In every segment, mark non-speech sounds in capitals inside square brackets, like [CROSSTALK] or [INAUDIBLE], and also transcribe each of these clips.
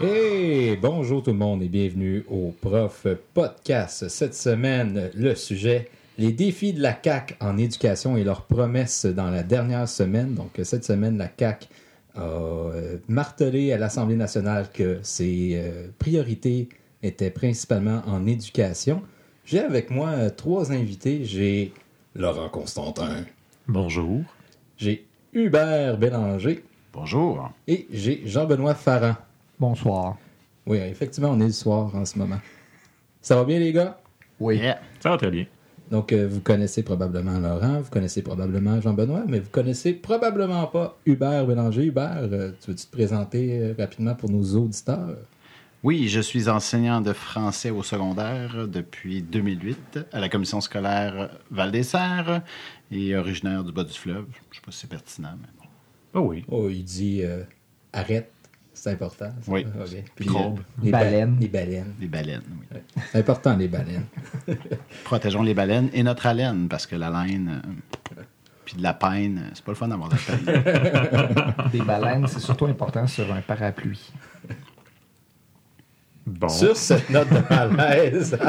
Hey, bonjour tout le monde et bienvenue au Prof Podcast. Cette semaine, le sujet les défis de la CAC en éducation et leurs promesses dans la dernière semaine. Donc cette semaine, la CAC a euh, martelé à l'Assemblée nationale que ses euh, priorités étaient principalement en éducation. J'ai avec moi euh, trois invités. J'ai Laurent Constantin. Bonjour. J'ai Hubert Bélanger. Bonjour. Et j'ai Jean-Benoît Farran. Bonsoir. Oui, effectivement, on est le soir en ce moment. Ça va bien, les gars? Oui. Ça va très bien. Donc, euh, vous connaissez probablement Laurent, vous connaissez probablement Jean-Benoît, mais vous connaissez probablement pas Hubert Bélanger. Hubert, euh, tu veux-tu te présenter euh, rapidement pour nos auditeurs? Oui, je suis enseignant de français au secondaire depuis 2008 à la commission scolaire Val-des-Serres et originaire du bas du fleuve. Je ne sais pas si c'est pertinent, mais bon. Oh oui. Oh, il dit arrête, c'est important. ça. Oui. Ok. Puis, Crabe. les ba- Baleines. les baleines. Les baleines, oui. Ouais. C'est important, les baleines. [LAUGHS] Protégeons les baleines et notre haleine, parce que la laine, euh, puis de la peine, euh, c'est pas le fun d'avoir de la peine. [LAUGHS] Des baleines, c'est surtout important sur un parapluie. Bon. Sur cette note de malaise. [LAUGHS]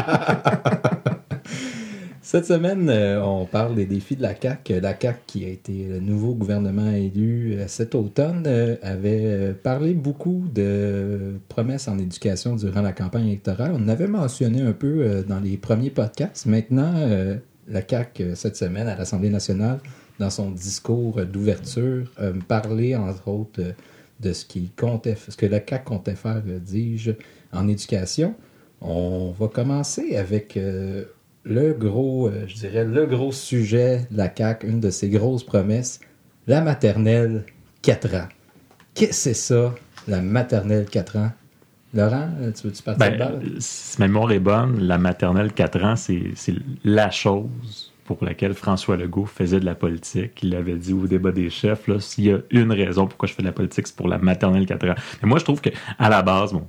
Cette semaine, euh, on parle des défis de la CAQ. La CAQ, qui a été le nouveau gouvernement élu euh, cet automne, euh, avait euh, parlé beaucoup de promesses en éducation durant la campagne électorale. On avait mentionné un peu euh, dans les premiers podcasts. Maintenant, euh, la euh, cette semaine, à l'Assemblée nationale, dans son discours euh, d'ouverture, euh, parlait, entre autres, euh, de ce qu'il comptait, ce que la CAQ comptait faire, euh, dis-je, en éducation. On va commencer avec euh, le gros, euh, je dirais, le gros sujet de la CAQ, une de ses grosses promesses, la maternelle 4 ans. Qu'est-ce que c'est ça, la maternelle 4 ans? Laurent, euh, tu veux-tu partir de Ben, balle? si ma mémoire est bonne, la maternelle 4 ans, c'est la chose pour laquelle François Legault faisait de la politique. Il avait dit au débat des chefs, s'il y a une raison pourquoi je fais de la politique, c'est pour la maternelle 4 ans. Mais moi, je trouve que à la base, bon,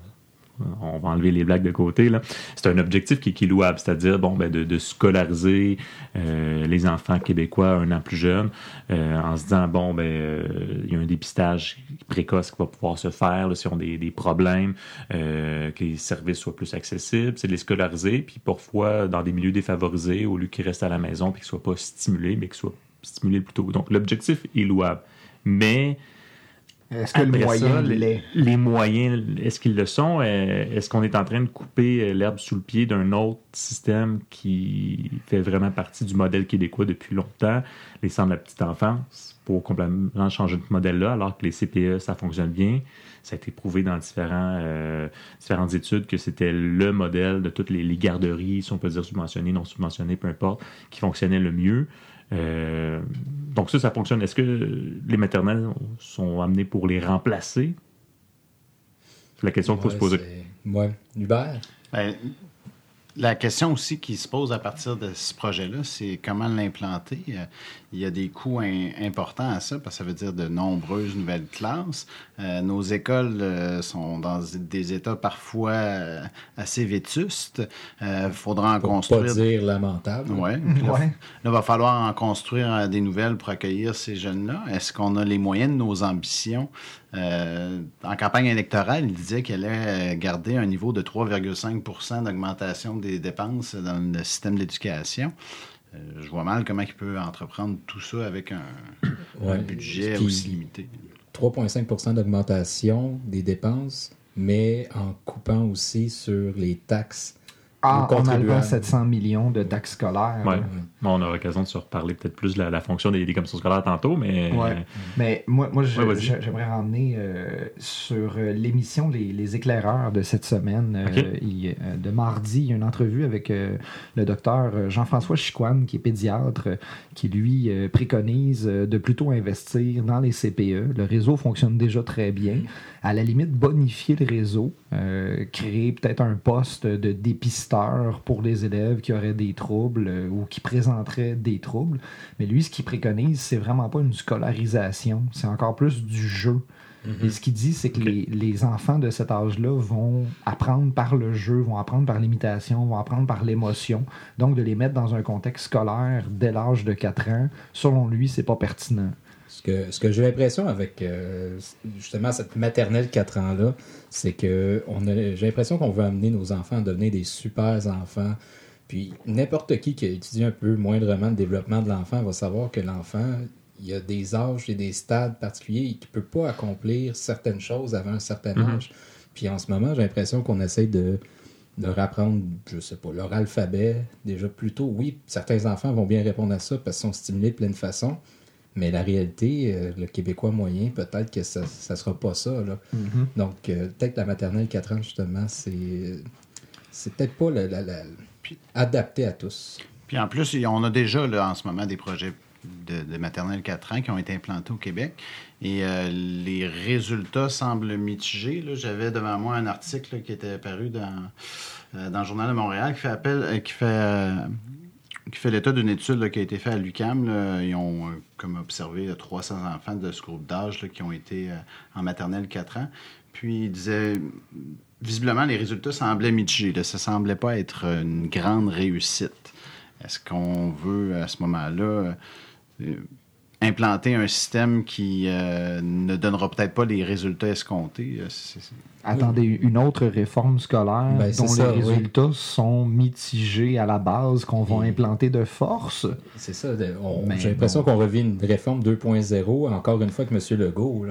on va enlever les blagues de côté. C'est un objectif qui, est louable, c'est-à-dire bon, ben, de, scolariser euh, les enfants québécois un an plus jeunes, euh, en se disant bon, ben, euh, il y a un dépistage précoce qui va pouvoir se faire si on des, problèmes, que les services soient plus accessibles, c'est de les scolariser, puis parfois dans des milieux défavorisés, au lieu qu'ils restent à la maison, puis qu'ils soient pas stimulés, mais qu'ils soient stimulés plus tôt. Donc l'objectif est louable. Mais Est-ce que le moyen ça, les, l'est? les moyens, est-ce qu'ils le sont? Euh, Est-ce qu'on est en train de couper euh, l'herbe sous le pied d'un autre système qui fait vraiment partie du modèle québécois depuis longtemps, les centres de la petite enfance, pour complètement changer de modèle-là, alors que les CPE, ça fonctionne bien? Ça a été prouvé dans différents, euh, différentes études que c'était le modèle de toutes les, les garderies, si on peut dire subventionnées, non subventionnées, peu importe, qui fonctionnait le mieux. Euh, donc ça, ça fonctionne. Est-ce que les maternelles sont amenées pour les remplacer? C'est la question qu'il faut se poser. c'est- Ouais. Hubert? Ben, la question aussi qui se pose à partir de ce projet-là, c'est comment l'implanter. Euh, Il y a des coûts im- importants à ça, parce que ça veut dire de nombreuses nouvelles classes. Euh, nos écoles euh, sont dans des états parfois euh, assez vétustes. Il faudra en Pour construire pas dire lamentable. Là, [LAUGHS] Ouais. là, il va falloir en construire des nouvelles pour accueillir ces jeunes-là. Est-ce qu'on a les moyens de nos ambitions? Euh, en campagne électorale, il disait qu'elle allait euh, garder un niveau de 3,5% d'augmentation des dépenses dans le système d'éducation. Euh, je vois mal comment il peut entreprendre tout ça avec un, Ouais. un budget aussi limité. 3,5% d'augmentation des dépenses, mais en coupant aussi sur les taxes Ah, enlevant contribuables. 700 millions de taxes scolaires. Ouais. Bon, on aura l'occasion de se reparler peut-être plus de la, la fonction des, des commissions scolaires tantôt, mais Ouais. Mais moi, j'aimerais ramener euh, sur euh, l'émission les, les éclaireurs de cette semaine. Euh, il- euh, de mardi, il y a une entrevue avec euh, le docteur euh, Jean-François Chicoine, qui est pédiatre, euh, qui lui euh, préconise euh, de plutôt investir dans les CPE. Le réseau fonctionne déjà très bien. À la limite, bonifier le réseau, euh, créer peut-être un poste de pour les élèves qui auraient des troubles euh, ou qui présenteraient des troubles. Mais lui, ce qu'il préconise, c'est vraiment pas une scolarisation, c'est encore plus du jeu. Et ce qu'il dit, c'est que les, les enfants de cet âge-là vont apprendre par le jeu, vont apprendre par l'imitation, vont apprendre par l'émotion. Donc, de les mettre dans un contexte scolaire dès l'âge de 4 ans, selon lui, c'est pas pertinent. Ce que, ce que j'ai l'impression avec euh, justement cette maternelle 4 ans-là, c'est que on a- j'ai l'impression qu'on veut amener nos enfants à devenir des super enfants. Puis n'importe qui qui a étudié un peu moindrement le développement de l'enfant va savoir que l'enfant, il y a des âges et des stades particuliers et qu'il ne peut pas accomplir certaines choses avant un certain Mhm. âge. Puis en ce moment, j'ai l'impression qu'on essaie de leur apprendre, je sais pas, leur alphabet déjà plus tôt. Oui, certains enfants vont bien répondre à ça parce qu'ils sont stimulés de plein de façons. Mais la réalité, euh, le Québécois moyen, peut-être que ça ne sera pas ça. Là. Donc, euh, peut-être la maternelle 4 ans, justement, c'est c'est peut-être pas la- la- la- Puis- adapté à tous. Puis en plus, on a déjà là, en ce moment des projets de, de maternelle 4 ans qui ont été implantés au Québec. Et euh, les résultats semblent mitigés. J'avais devant moi un article là, qui était paru dans, euh, dans le Journal de Montréal qui fait appel, euh, qui fait, euh, qui fait l'état d'une étude qui a été faite à l'UCAM. Ils ont euh, comme observé là, 300 enfants de ce groupe d'âge qui ont été euh, en maternelle 4 ans. Puis il disait, visiblement, les résultats semblaient mitigés. là. Ça semblait pas être une grande réussite. Est-ce qu'on veut, à ce moment-là, euh, implanter un système qui euh, ne donnera peut-être pas les résultats escomptés? Euh, c'est- c'est- Attendez, une autre réforme scolaire Ben, dont ça, les oui. résultats sont mitigés à la base, qu'on va Et- implanter de force? C'est ça. on- J'ai l'impression qu'on revit une réforme 2.0, encore une fois que M. Legault.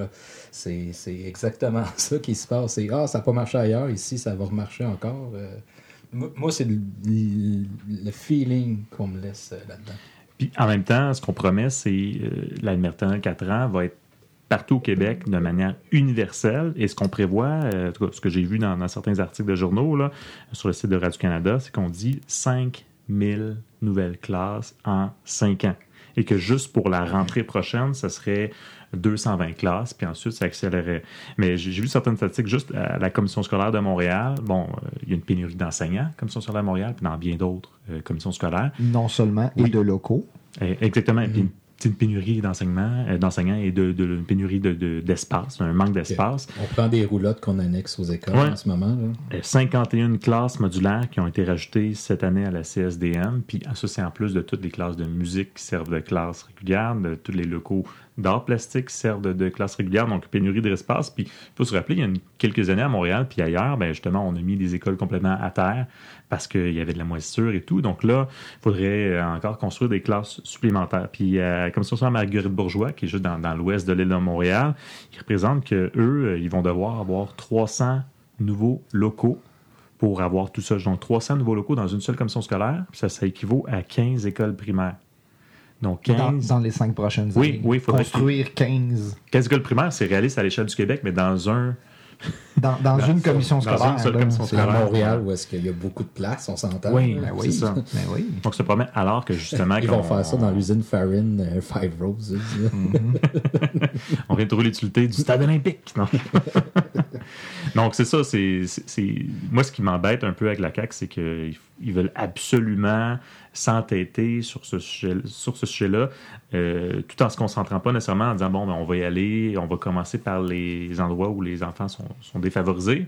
C'est c'est exactement [LAUGHS] ça qui se passe. C'est Ah, ça n'a pas marché ailleurs, ici, ça va remarcher encore. Euh, moi, c'est le, le- le feeling qu'on me laisse euh, là-dedans. Puis en même temps, ce qu'on promet, c'est euh, la maternelle 4 ans va être partout au Québec de manière universelle. Et ce qu'on prévoit, euh, ce que j'ai vu dans, certains articles de journaux là, sur le site de Radio-Canada, c'est qu'on dit 5000 nouvelles classes en 5 ans. Et que juste pour la rentrée prochaine, ça serait 220 classes, puis ensuite ça accélérerait. Mais j'ai vu certaines statistiques juste à la Commission scolaire de Montréal. Bon, euh, il y a une pénurie d'enseignants, Commission scolaire de Montréal, puis dans bien d'autres euh, commissions scolaires. Non seulement, et de locaux. Eh, Exactement. Puis Mhm. Une, pénurie d'enseignement, euh, d'enseignants et de, de- une pénurie de- de- d'espace, un manque d'espace. On prend des roulottes qu'on annexe aux écoles Ouais. en ce moment. là. Euh, 51 classes modulaires qui ont été rajoutées cette année à la CSDM. Puis ça, c'est en plus de toutes les classes de musique qui servent de classe régulière, de tous les locaux d'art plastique qui servent de, de classe régulière, donc pénurie d'espace. Puis il faut se rappeler, il y a une- quelques années à Montréal, puis ailleurs, ben, justement, on a mis des écoles complètement à terre parce qu'il y avait de la moisissure et tout. Donc là, il faudrait euh, encore construire des classes supplémentaires. Puis euh, comme ça, Marguerite Bourgeois, qui est juste dans, dans l'ouest de l'île de Montréal, qui représente que eux, euh, ils vont devoir avoir 300 nouveaux locaux pour avoir tout ça. Donc 300 nouveaux locaux dans une seule commission scolaire, puis ça, ça équivaut à 15 écoles primaires. Donc Dans, 15, dans les cinq prochaines Oui, années. oui, il faudrait Construire 15 15 écoles primaires, c'est réaliste à l'échelle du Québec, mais dans un... dans, dans Dans- une commission dans scolaire. une seule là, commission c'est- À scolaire. Montréal, où est-ce qu'il y a beaucoup de place, on s'entend. Oui. Ben c'est oui, ça. ben oui. Donc ça promet alors que justement... Ils vont faire ça dans l'usine Farine euh, Five Roses. là. [LAUGHS] On vient de trouver l'utilité du stade olympique. Non? [LAUGHS] Donc, c'est ça. C'est, c'est- c'est- Moi, ce qui m'embête un peu avec la CAQ, c'est qu'ils ils veulent absolument s'entêter sur ce, sujet-là, euh, tout en se concentrant pas nécessairement en disant, bon, ben, on va y aller, on va commencer par les endroits où les enfants sont, défavorisés.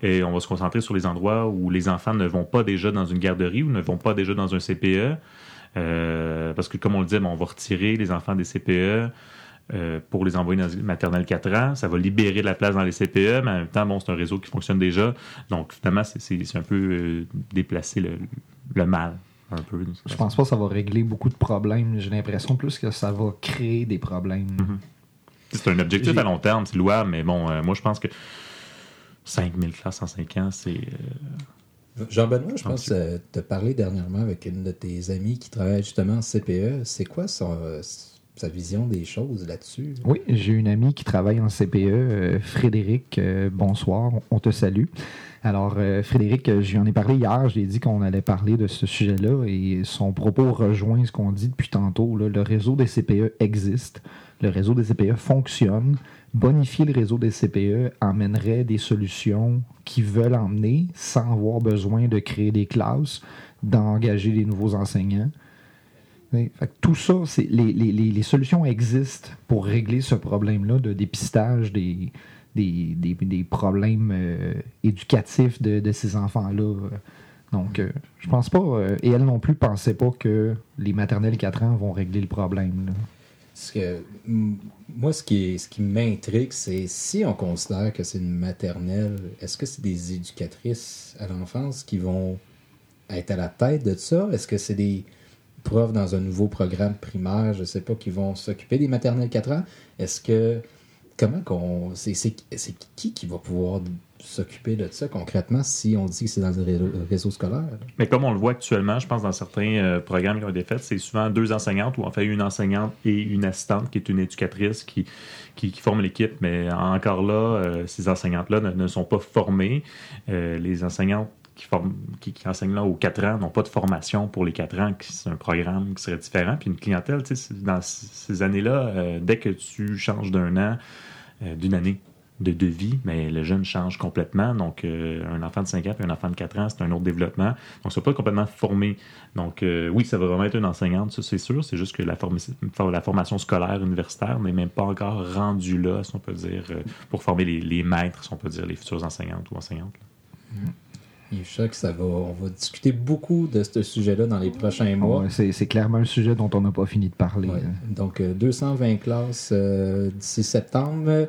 Et on va se concentrer sur les endroits où les enfants ne vont pas déjà dans une garderie ou ne vont pas déjà dans un CPE. Euh, parce que, comme on le dit, bon, on va retirer les enfants des CPE euh, pour les envoyer dans une maternelle 4 ans. Ça va libérer de la place dans les CPE, mais en même temps, bon, c'est un réseau qui fonctionne déjà. Donc, finalement, c'est- un peu déplacer le mal. Un peu. Je pense pas que ça va régler beaucoup de problèmes. J'ai l'impression plus que ça va créer des problèmes. Mhm. C'est un objectif à long terme, c'est louable, mais bon, euh, moi, je pense que 5000 classes en 5 ans, c'est. euh, Jean-Benoît, je pense que tu as parlé dernièrement avec une de tes amies qui travaille justement en CPE. C'est quoi son, euh, vision des choses là-dessus? Oui, j'ai une amie qui travaille en CPE, euh, Frédéric. euh, bonsoir, on te salue. Alors, euh, Frédéric, je lui en ai parlé hier. Je lui ai dit qu'on allait parler de ce sujet-là et son propos rejoint ce qu'on dit depuis tantôt. Le réseau des CPE existe. Le réseau des CPE fonctionne. Bonifier le réseau des CPE amènerait des solutions qui veulent emmener sans avoir besoin de créer des classes, d'engager des nouveaux enseignants. Fait que tout ça, c'est les, les- les- solutions existent pour régler ce problème-là de dépistage des, des, des- des problèmes euh, éducatifs de, de ces enfants-là. Donc, euh, je pense pas, euh, et elle non plus pensait pas que les maternelles 4 ans vont régler le problème. que, moi, ce qui, ce qui m'intrigue, c'est si on considère que c'est une maternelle, est-ce que c'est des éducatrices à l'enfance qui vont être à la tête de ça? Est-ce que c'est des dans un nouveau programme primaire, je sais pas, qui vont s'occuper des maternelles 4 ans? Est-ce que. Comment qu'on. C'est qui qui va pouvoir s'occuper de ça concrètement si on dit que c'est dans le réseau, scolaire? Mais comme on le voit actuellement, je pense dans certains euh, programmes qui ont été faits, c'est souvent deux enseignantes ou en fait une enseignante et une assistante qui est une éducatrice qui, qui, forme l'équipe. Mais encore là, euh, ces enseignantes-là ne, sont pas formées. Euh, les enseignantes qui, enseignent là aux quatre ans n'ont pas de formation pour les quatre ans, c'est un programme qui serait différent. Puis une clientèle, dans ces années-là, dès que tu changes d'un an, d'une année, de, vie, mais le jeune change complètement. Donc, euh, un enfant de 5 ans et un enfant de 4 ans, c'est un autre développement. Donc, ça pas complètement formé. Donc, euh, oui, ça va vraiment être une enseignante, ça, c'est sûr. C'est juste que la, formation scolaire universitaire n'est même pas encore rendue là, si on peut dire, euh, pour former les, les, maîtres, si on peut dire, les futures enseignantes ou enseignantes. Je sais que ça va, on va discuter beaucoup de ce sujet-là dans les prochains mois. c'est clairement un sujet dont on n'a pas fini de parler. Donc, 220 classes d'ici septembre.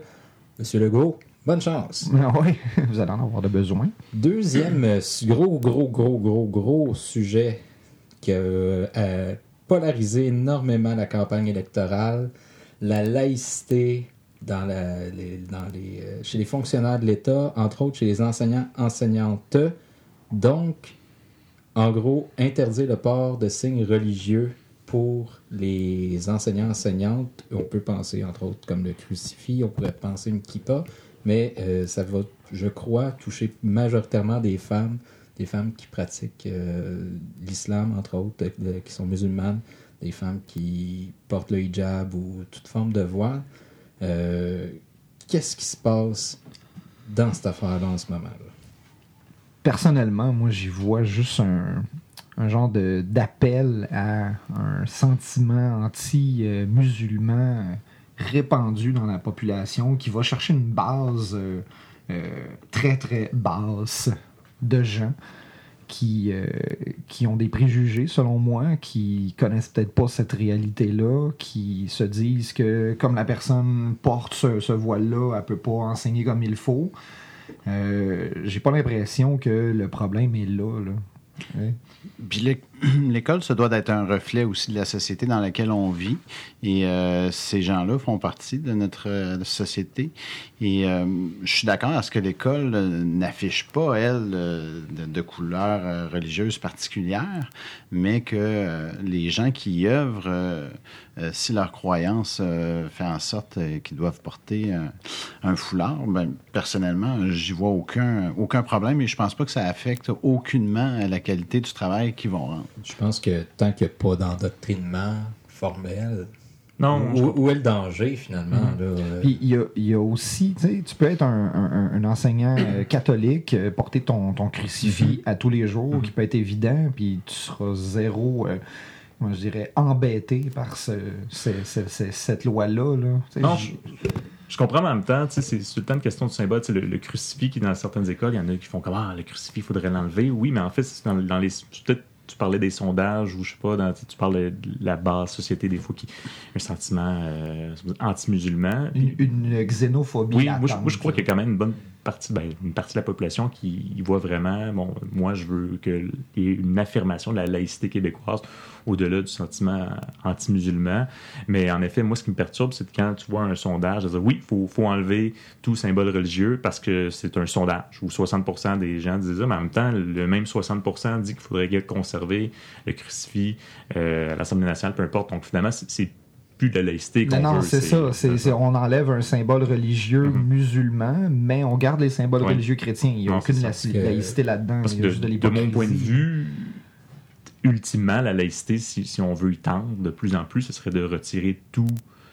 Monsieur Legault, bonne chance. Ah oui, [LAUGHS] vous allez en avoir de besoin. Deuxième euh, gros, gros, gros, gros, gros sujet qui a euh, polarisé énormément la campagne électorale, la laïcité dans dans les, euh, chez les fonctionnaires de l'État, entre autres chez les enseignants, enseignantes. Donc, en gros, interdire le port de signes religieux pour les enseignants enseignantes, on peut penser entre autres comme le crucifix, on pourrait penser une kippa, mais euh, ça va, je crois, toucher majoritairement des femmes, des femmes qui pratiquent euh, l'islam entre autres, qui sont musulmanes, des femmes qui portent le hijab ou toute forme de voile. Euh, qu'est-ce qui se passe dans cette affaire-là en ce moment? Personnellement, moi, j'y vois juste un, genre d'appel à un sentiment anti-musulman répandu dans la population qui va chercher une base euh, euh, très très basse de gens qui, euh, qui ont des préjugés, selon moi, qui connaissent peut-être pas cette réalité-là, qui se disent que comme la personne porte ce, voile-là, elle peut pas enseigner comme il faut. J'ai pas l'impression que le problème est là. là. [CLEARS THROAT] l'école, ça doit être un reflet aussi de la société dans laquelle on vit. Et euh, ces gens-là font partie de notre euh, société. Et euh, je suis d'accord à ce que l'école n'affiche pas, elle, de, couleur religieuse particulière, mais que les gens qui y œuvrent, si leur croyance fait en sorte qu'ils doivent porter un, foulard, ben, personnellement, j'y vois aucun, aucun problème et je pense pas que ça affecte aucunement la qualité du travail qu'ils vont rendre. Je pense que tant qu'il n'y a pas d'endoctrinement formel, non, où, est le danger finalement? Mm-hmm. Euh? Puis il y a, aussi, tu peux être un, enseignant euh, [CLEARS THROAT] catholique, euh, porter ton, ton crucifix mm-hmm. à tous les jours, mm-hmm. qui peut être évident, puis tu seras zéro, moi je dirais, embêté par cette loi-là. non, je, comprends en même temps, c'est tout le temps une question de symbole. Le, le, crucifix qui, dans certaines écoles, il y en a qui font comme Ah, le crucifix, il faudrait l'enlever. Oui, mais en fait, c'est dans, dans les. Peut-être tu parlais des sondages ou je sais pas, tu parlais de la basse société des fois qui un sentiment euh, anti-musulman. Une, xénophobie. Oui, moi je, crois qu'il y a quand même une bonne ben, une partie de la population qui voit vraiment, bon, moi je veux qu'il y ait une affirmation de la laïcité québécoise au-delà du sentiment anti-musulman. Mais en effet, moi, ce qui me perturbe, c'est quand tu vois un sondage, oui, il faut, faut, enlever tout symbole religieux parce que c'est un sondage où 60 des gens disent ça, mais en même temps, le même 60 dit qu'il faudrait conserver le crucifix euh, à l'Assemblée nationale, peu importe. Donc finalement, c'est plus de la laïcité qu'on Non, c'est ça. on enlève un symbole religieux mm-hmm. musulman, mais on garde les symboles religieux chrétiens. Il n'y a aucune laïcité là-dedans. de, de mon point de vue, ultimement, la laïcité, si, on veut y tendre de plus en plus, ce serait de retirer tout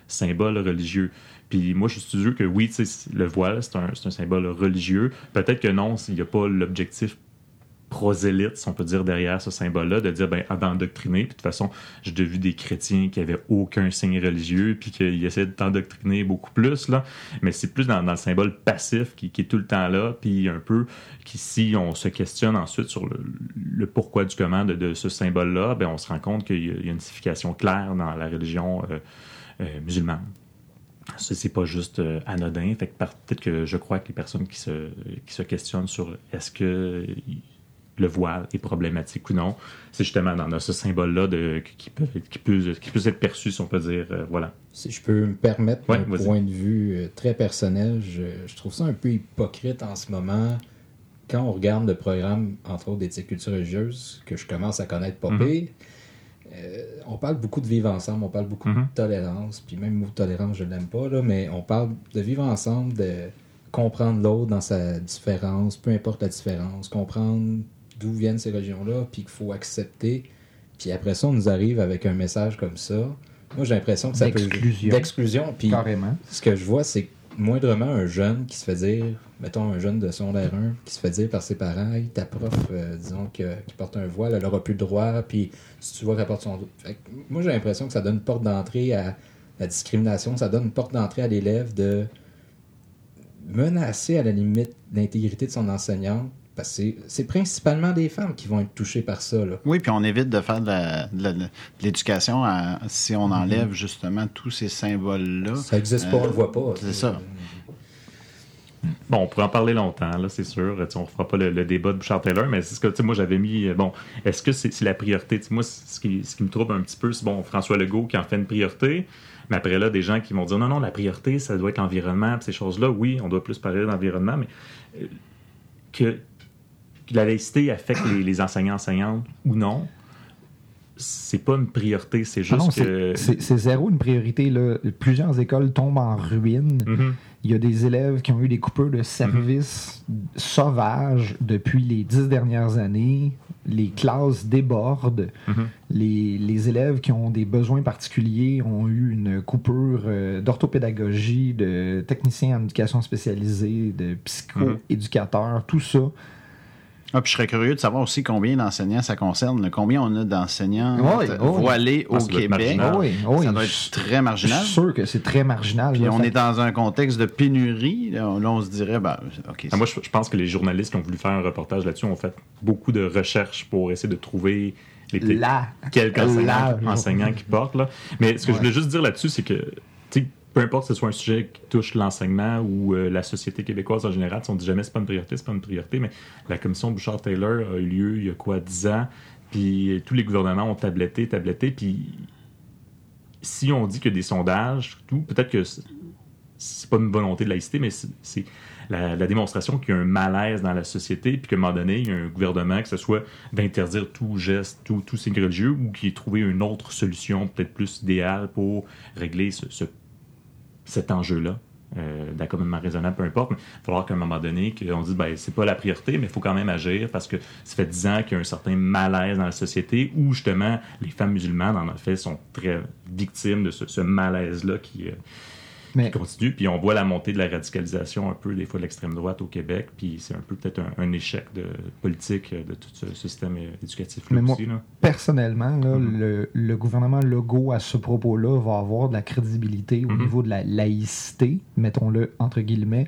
symbole religieux. Puis moi, je suis sûr que oui, le voile, c'est un, un, symbole religieux. Peut-être que non, s'il n'y a pas l'objectif prosélyte, si on peut dire, derrière ce symbole-là, de dire, ben, d'endoctriner. Puis de toute façon, j'ai vu des chrétiens qui avaient aucun signe religieux, puis qu'ils essaient de beaucoup plus, là. Mais c'est plus dans, le symbole passif qui, est tout le temps là, puis un peu, qui, si on se questionne ensuite sur le, pourquoi du comment de, ce symbole-là, ben, on se rend compte qu'il y, a une signification claire dans la religion. Euh, musulmane. Ce c'est pas juste anodin. Fait peut-être que je crois que les personnes qui se, qui se questionnent sur est-ce que le voile est problématique ou non, c'est justement dans, ce symbole-là qui, peut, qui, peut, qui peut être perçu, si on peut dire, voilà. Si je peux me permettre un point de vue très personnel, je, je, trouve ça un peu hypocrite en ce moment quand on regarde le programme, entre autres, d'éthique culture religieuse, que je commence à connaître pas mm on parle beaucoup de vivre ensemble, on parle beaucoup de mhm. tolérance, puis même le mot tolérance, je l'aime pas, là, mais on parle de vivre ensemble, de comprendre l'autre dans sa différence, peu importe la différence, comprendre d'où viennent ces religions-là, puis qu'il faut accepter. Puis après ça, on nous arrive avec un message comme ça. Moi, j'ai l'impression que ça peut... D'exclusion. Puis Carrément. ce que je vois, c'est moindrement un jeune qui se fait dire, mettons un jeune de secondaire 1, qui se fait dire par ses parents, ta prof, euh, disons, que, qui porte un voile, elle n'aura plus le droit, puis si tu vois qu'elle porte son... moi, j'ai l'impression que ça donne une porte d'entrée à la discrimination, ça donne une porte d'entrée à l'élève de menacer à la limite l'intégrité de son enseignante parce que c'est principalement des femmes qui vont être touchées par ça. Là. Oui, puis on évite de faire de l'éducation si on enlève justement tous ces symboles-là. Ça n'existe pas, on ne le voit pas. C'est ça. Bon, on pourrait en parler longtemps, là, c'est sûr. on ne fera pas le, débat de Bouchard-Taylor, mais c'est ce que moi j'avais mis. Bon, est-ce que c'est la priorité? moi, ce qui, ce qui, me trouble un petit peu, c'est bon, François Legault qui en fait une priorité, mais après là, des gens qui vont dire non, non, la priorité, ça doit être l'environnement, ces choses-là. Oui, on doit plus parler d'environnement, mais euh, que la laïcité affecte les, les enseignants enseignantes ou non, c'est pas une priorité, c'est ah juste que... C'est zéro une priorité. Là. Plusieurs écoles tombent en ruine. Mm-hmm. Il y a des élèves qui ont eu des coupures de services mm-hmm. sauvages depuis les dix dernières années. Les classes débordent. Les, les, élèves qui ont des besoins particuliers ont eu une coupure euh, d'orthopédagogie, de techniciens en éducation spécialisée, de psycho-éducateurs, tout ça ah, puis je serais curieux de savoir aussi combien d'enseignants ça concerne. Combien on a d'enseignants voilés au Québec? Oui, ça doit être très marginal. Je suis sûr que c'est très marginal. Puis on est dans un contexte de pénurie. Là, on se dirait, ben, OK. Ah, moi, je, pense que les journalistes qui ont voulu faire un reportage là-dessus ont fait beaucoup de recherches pour essayer de trouver les, quelques [LAUGHS] enseignants, qui portent. Là. Mais ce que je voulais juste dire là-dessus, c'est que peu importe que ce soit un sujet qui touche l'enseignement ou euh, la société québécoise en général, on dit jamais c'est pas une priorité, c'est pas une priorité, mais la commission Bouchard-Taylor a eu lieu il y a quoi, 10 ans, puis tous les gouvernements ont tabletté, tabletté, puis si on dit que des sondages, peut-être que c'est pas une volonté de laïcité, mais c'est la, démonstration qu'il y a un malaise dans la société, puis qu'à un moment donné, il y a un gouvernement, que ce soit d'interdire tout geste, tout, tout signe religieux, ou qui ait trouvé une autre solution, peut-être plus idéale pour régler ce, ce cet enjeu-là. Euh, d'accommodement raisonnable, peu importe, mais il va falloir qu'à un moment donné, qu'on dise, ben, c'est pas la priorité, mais il faut quand même agir parce que ça fait dix ans qu'il y a un certain malaise dans la société où, justement, les femmes musulmanes, en effet, sont très victimes de ce, malaise-là qui, euh, mais... continue. Puis on voit la montée de la radicalisation un peu des fois de l'extrême droite au Québec. Puis c'est un peu peut-être un, échec de politique de tout ce système éducatif là aussi. Personnellement, mm-hmm. le, gouvernement Legault à ce propos-là va avoir de la crédibilité au mm-hmm. niveau de la laïcité, mettons-le entre guillemets,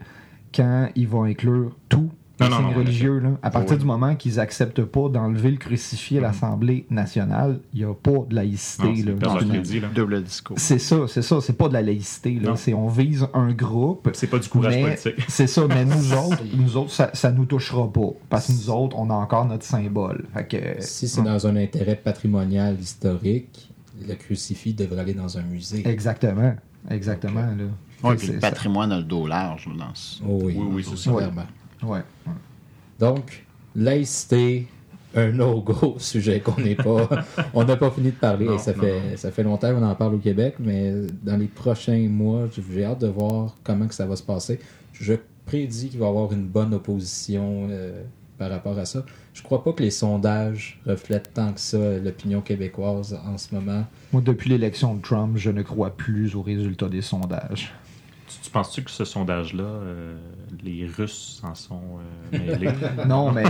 quand il va inclure tout non, religieux. Là. À partir du moment qu'ils n'acceptent pas d'enlever le crucifix à l'Assemblée nationale, il n'y a pas de laïcité. C'est Double discours. C'est ça, c'est ça. C'est pas de la laïcité. Là. On vise un groupe. C'est pas du courage politique. [LAUGHS] C'est ça, mais nous [LAUGHS] autres, nous autres ça, ne nous touchera pas. Parce que nous autres, on a encore notre symbole. si c'est dans un intérêt patrimonial historique, le crucifix devrait aller dans un musée. Exactement. Exactement. Là. Oui, puis le patrimoine a le dos large. Dans oh oui, oui, oui c'est ça. Ouais. Donc, laïcité, un no-go [LAUGHS] sujet qu'on n'est pas. on n'a pas fini de parler. ça, fait, ça fait longtemps qu'on en parle au Québec, mais dans les prochains mois, j'ai hâte de voir comment que ça va se passer. Je prédis qu'il va y avoir une bonne opposition euh, par rapport à ça. Je crois pas que les sondages reflètent tant que ça l'opinion québécoise en ce moment. Moi, depuis l'élection de Trump, je ne crois plus aux résultats des sondages. Tu penses-tu que ce sondage-là, euh, les Russes en sont euh, mêlés? [LAUGHS] non, mais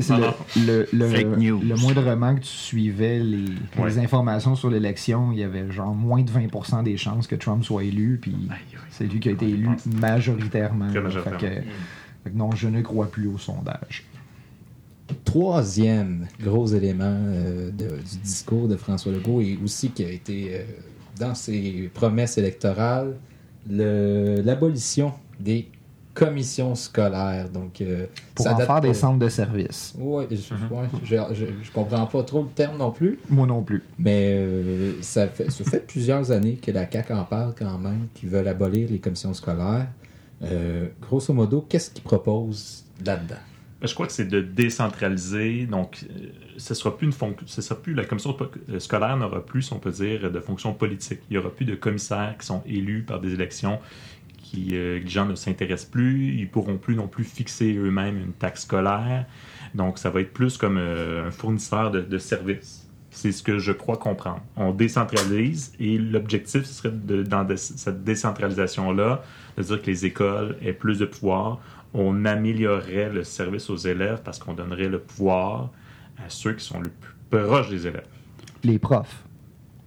c'est le, le, le, moindrement que tu suivais les, informations sur l'élection, il y avait genre moins de 20% des chances que Trump soit élu, puis c'est lui qui a été élu majoritairement. non, je ne crois plus au sondage. Troisième gros élément euh, du discours de François Legault et aussi qui a été dans ses promesses électorales le- l'abolition des commissions scolaires. Donc, euh, Pour ça en date faire des centres de services. Ouais, je, Mhm. ouais, je, je, je comprends pas trop le terme non plus, Moi non plus. mais euh, ça, fait, ça fait [LAUGHS] plusieurs années que la CAQ en parle quand même, qu'ils veulent abolir les commissions scolaires. Euh, grosso modo, qu'est-ce qu'ils proposent là-dedans? Ben, Je crois que c'est de décentraliser. Donc, ce sera plus une fonction. Ce sera plus la commission scolaire n'aura plus, si on peut dire, de fonction politique. Il n'y aura plus de commissaires qui sont élus par des élections qui euh, les gens ne s'intéressent plus. Ils pourront plus non plus fixer eux-mêmes une taxe scolaire. Donc, ça va être plus comme euh, un fournisseur de, services. C'est ce que je crois comprendre. On décentralise et l'objectif serait dans cette décentralisation-là de dire que les écoles aient plus de pouvoir. On améliorerait le service aux élèves parce qu'on donnerait le pouvoir à ceux qui sont le plus proches des élèves. Les profs.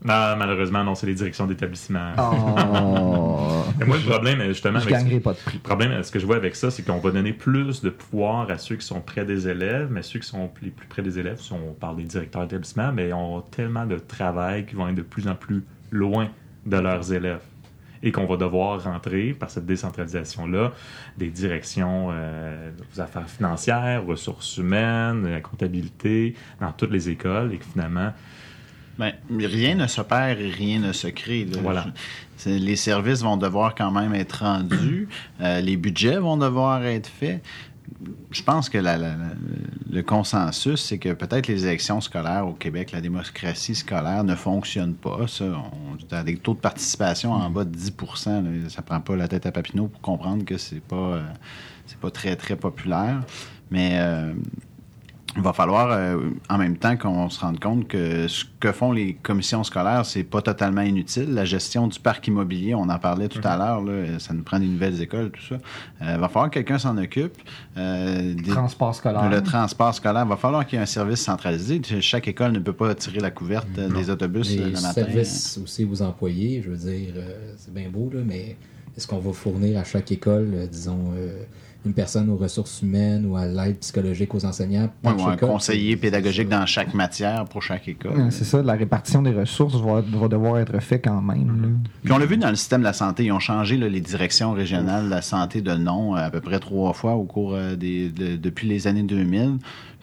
Non, malheureusement, non, c'est les directions d'établissement. Oh. [LAUGHS] Et moi, le problème, justement, Je avec pas de prix. le problème, ce que je vois avec ça, c'est qu'on va donner plus de pouvoir à ceux qui sont près des élèves, mais ceux qui sont les plus près des élèves, si on parle des directeurs d'établissement, mais ils ont tellement de travail qu'ils vont être de plus en plus loin de leurs élèves. Et qu'on va devoir rentrer par cette décentralisation-là des directions euh, aux affaires financières, ressources humaines, la comptabilité, dans toutes les écoles, et que finalement, Ben, rien ne se perd et rien ne se crée. là. Voilà. Les services vont devoir quand même être rendus, euh, les budgets vont devoir être faits. Je pense que la- la- la- le consensus, c'est que peut-être les élections scolaires au Québec, la démocratie scolaire ne fonctionne pas. Ça, on, a des taux de participation en bas de 10 là, Ça prend pas la tête à Papineau pour comprendre que c'est pas, euh, c'est pas très, très populaire. Mais euh, il va falloir, euh, en même temps, qu'on se rende compte que ce que font les commissions scolaires, c'est pas totalement inutile. La gestion du parc immobilier, on en parlait tout à l'heure, là, ça nous prend des nouvelles écoles, tout ça. Il va falloir que quelqu'un s'en occupe. Euh, des- Transport scolaire. le transport scolaire, il va falloir qu'il y ait un service centralisé. Chaque école ne peut pas tirer la couverte euh, des autobus euh, Les le matin. services aussi aux employés, je veux dire, euh, c'est bien beau, là, mais est-ce qu'on va fournir à chaque école, euh, disons, euh, une personne aux ressources humaines ou à l'aide psychologique aux enseignants? Ouais, par ou un école? conseiller pédagogique dans chaque matière pour chaque école. Ouais, C'est ça, la répartition des ressources va, va devoir être faite quand même. là. Puis on l'a vu dans le système de la santé, ils ont changé là, les directions régionales de la santé de nom euh, à peu près trois fois au cours euh, des, de- depuis les années 2000.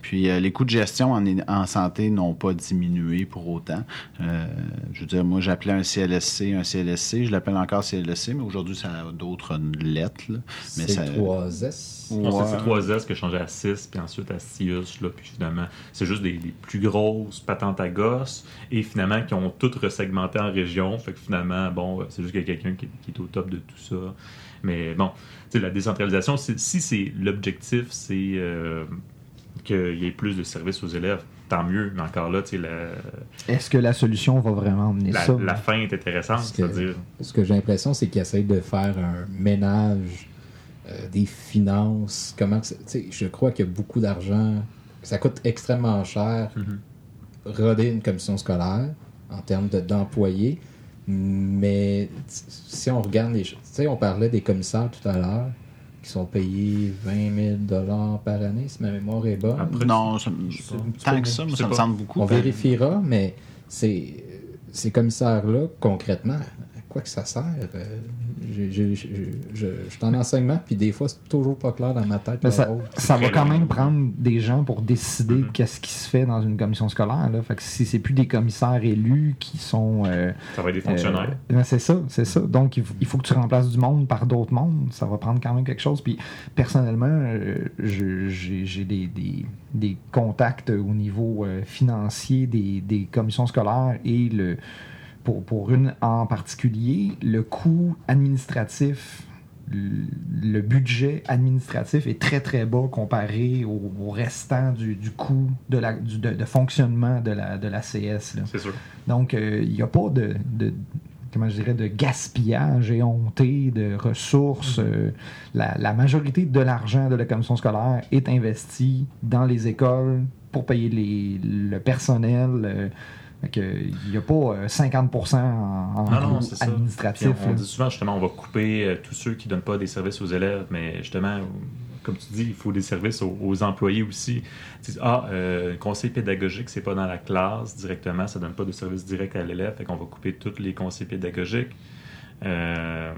Puis euh, les coûts de gestion en, en santé n'ont pas diminué pour autant. Euh, je veux dire, moi j'appelais un CLSC un CLSC, je l'appelle encore CLSC, mais aujourd'hui ça a d'autres lettres. là. Mais C'est ça- 3S. Non, c'est Ouais. C3S qui a changé à 6, puis ensuite à Sius, là, puis finalement, c'est juste des, des plus grosses patentes à gosse, et finalement, qui ont toutes resegmenté en régions, fait que finalement, bon, c'est juste qu'il y a quelqu'un qui, qui est au top de tout ça. Mais bon, tu sais, la décentralisation, si c'est l'objectif, c'est euh, qu'il y ait plus de services aux élèves, tant mieux, mais encore là, tu sais, la, Est-ce que la solution va vraiment amener la, ça? la fin est intéressante, Parce que- c'est-à-dire... Ce que j'ai l'impression, c'est qu'ils essayent de faire un ménage euh, des finances. Comment je crois qu'il y a beaucoup d'argent. Ça coûte extrêmement cher Mhm. roder une commission scolaire en termes de- d'employés. Mais si on regarde les choses, tu sais, on parlait des commissaires tout à l'heure qui sont payés 20 000 par année, si ma mémoire est bonne. Après, Non, ça- tant que ça, moi, ça me semble beaucoup. On vérifiera, mais c'est ces commissaires-là, concrètement, quoi que ça sert? Euh, j'ai- j'ai- j'ai- je suis en enseignement, puis des fois, c'est toujours pas clair dans ma tête. Mais ça, ça va quand même prendre des gens pour décider Mhm. qu'est-ce qui se fait dans une commission scolaire. Là. Fait que si c'est plus des commissaires élus qui sont... euh, Ça va être des fonctionnaires. euh, ben, c'est ça, c'est ça. Donc, il faut, il faut que tu remplaces du monde par d'autres mondes. Ça va prendre quand même quelque chose. Puis, personnellement, euh, je- j'ai des, des- des contacts au niveau euh, financier des, des commissions scolaires et le, pour, pour une en particulier, le coût administratif, le, budget administratif est très très bas comparé au, au restant du, du coût de, la, du- de, de fonctionnement de la, de la CS. C'est sûr. Donc, euh, il n'y a pas de, de- comment je dirais, de gaspillage éhonté de ressources. Euh, la, la majorité de l'argent de la commission scolaire est investi dans les écoles pour payer les, le personnel. euh, il n'y a pas euh, 50% en, en Non, non, administratif. On, dit souvent, justement, on va couper euh, tous ceux qui donnent pas des services aux élèves, mais justement, comme tu dis, il faut des services aux, employés aussi. ah, euh, conseil pédagogique, c'est pas dans la classe directement, ça donne pas de service direct à l'élève, fait qu'on va couper tous les conseils pédagogiques. Euh,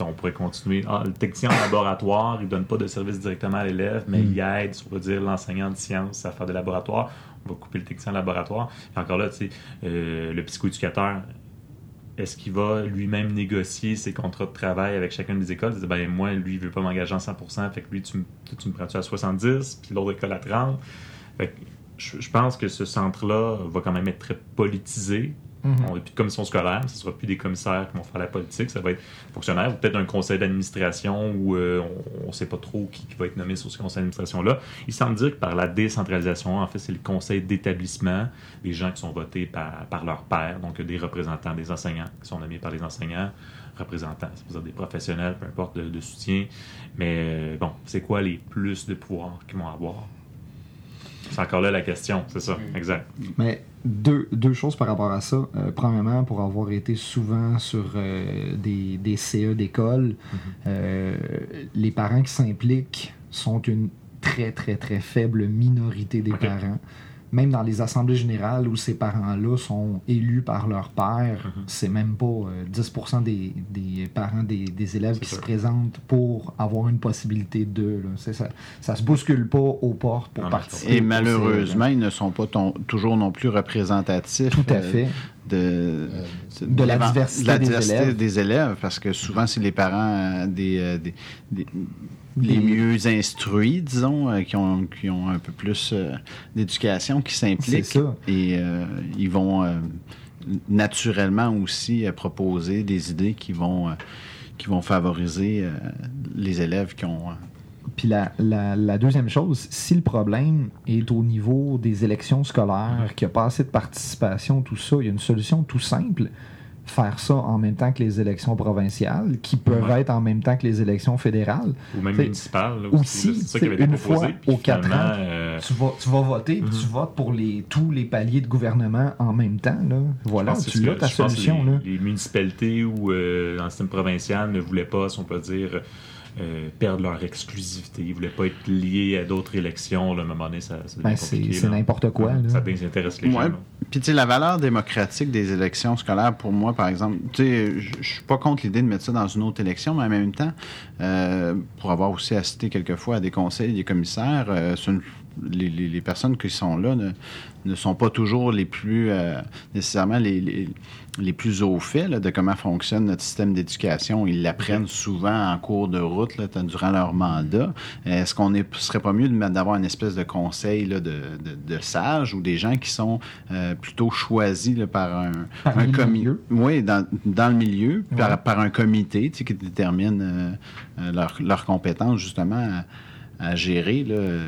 on pourrait continuer. Ah, le technicien en laboratoire, il donne pas de service directement à l'élève, mais mm. il aide, on va dire, l'enseignant de sciences à faire des laboratoires. Va couper le technicien en laboratoire. encore là, euh, le psychoéducateur, est-ce qu'il va lui-même négocier ses contrats de travail avec chacune des écoles? Dire, ben, moi, lui, il veut pas m'engager en 100%, fait que lui, tu, tu me prends-tu à 70, puis l'autre école à 30. je, pense que ce centre-là va quand même être très politisé. Mhm. On plus de commission scolaire, ce ne sera plus des commissaires qui vont faire la politique, ça va être fonctionnaire, ou peut-être un conseil d'administration où euh, on ne sait pas trop qui, va être nommé sur ce conseil d'administration-là. Il semble dire que par la décentralisation, en fait, c'est le conseil d'établissement, des gens qui sont votés par, par leur père, donc des représentants des enseignants qui sont nommés par les enseignants, représentants, c'est-à-dire des professionnels, peu importe, de, soutien. Mais euh, bon, c'est quoi les plus de pouvoirs qu'ils vont avoir? C'est encore là la question, c'est ça, mm. exact. Mais deux, deux, choses par rapport à ça. Euh, premièrement, pour avoir été souvent sur euh, des, des, CE d'école, mm-hmm. euh, les parents qui s'impliquent sont une très, très, très faible minorité des parents même dans les assemblées générales où ces parents-là sont élus par leur père, mhm. c'est même pas 10% euh, des, des, parents des, élèves qui se présentent pour avoir une possibilité de. Ça, ça se bouscule pas aux portes pour participer. Et malheureusement, ils ne sont pas toujours non plus représentatifs. Tout à euh. De, de, la diversité, des, élèves. des, élèves. parce que souvent, c'est les parents euh, des, des les mieux instruits, disons, euh, qui, ont, qui ont un peu plus euh, d'éducation, qui s'impliquent. Et euh, ils vont naturellement aussi proposer des idées qui vont, qui vont favoriser les élèves qui ont. Puis la, la, deuxième chose, si le problème est au niveau des élections scolaires, qu'il n'y a pas assez de participation, tout ça, il y a une solution tout simple faire ça en même temps que les élections provinciales, qui peuvent être en même temps que les élections fédérales. Ou même municipales. aussi, ça une fois aux quatre ans, euh, tu, vas, tu vas voter, tu mhm. votes pour les, tous les paliers de gouvernement en même temps. Là. Voilà, tu as ta solution. Les, là. les, municipalités ou euh, dans le système provincial ne voulaient pas, si on peut dire, euh, perdre leur exclusivité. Ils ne voulaient pas être liés à d'autres élections. à un moment donné, ça, ça ben, C'est n'importe quoi. Ça désintéresse les gens. Puis, tu sais, la valeur démocratique des élections scolaires, pour moi, par exemple, tu sais, je suis pas contre l'idée de mettre ça dans une autre élection, mais en même temps, euh, pour avoir aussi assisté quelquefois à des conseils, des commissaires, euh, les, les, personnes qui sont là ne, ne sont pas toujours les plus euh, nécessairement les, les, plus au fait de comment fonctionne notre système d'éducation. Ils l'apprennent souvent en cours de route là, durant leur mandat. Est-ce qu'on ne serait pas mieux d'avoir une espèce de conseil là, de, de, sages ou des gens qui sont euh, plutôt choisis par un, un comité? Oui, dans, dans, le milieu, par, par, un comité qui détermine euh, leurs leur compétences justement à gérer,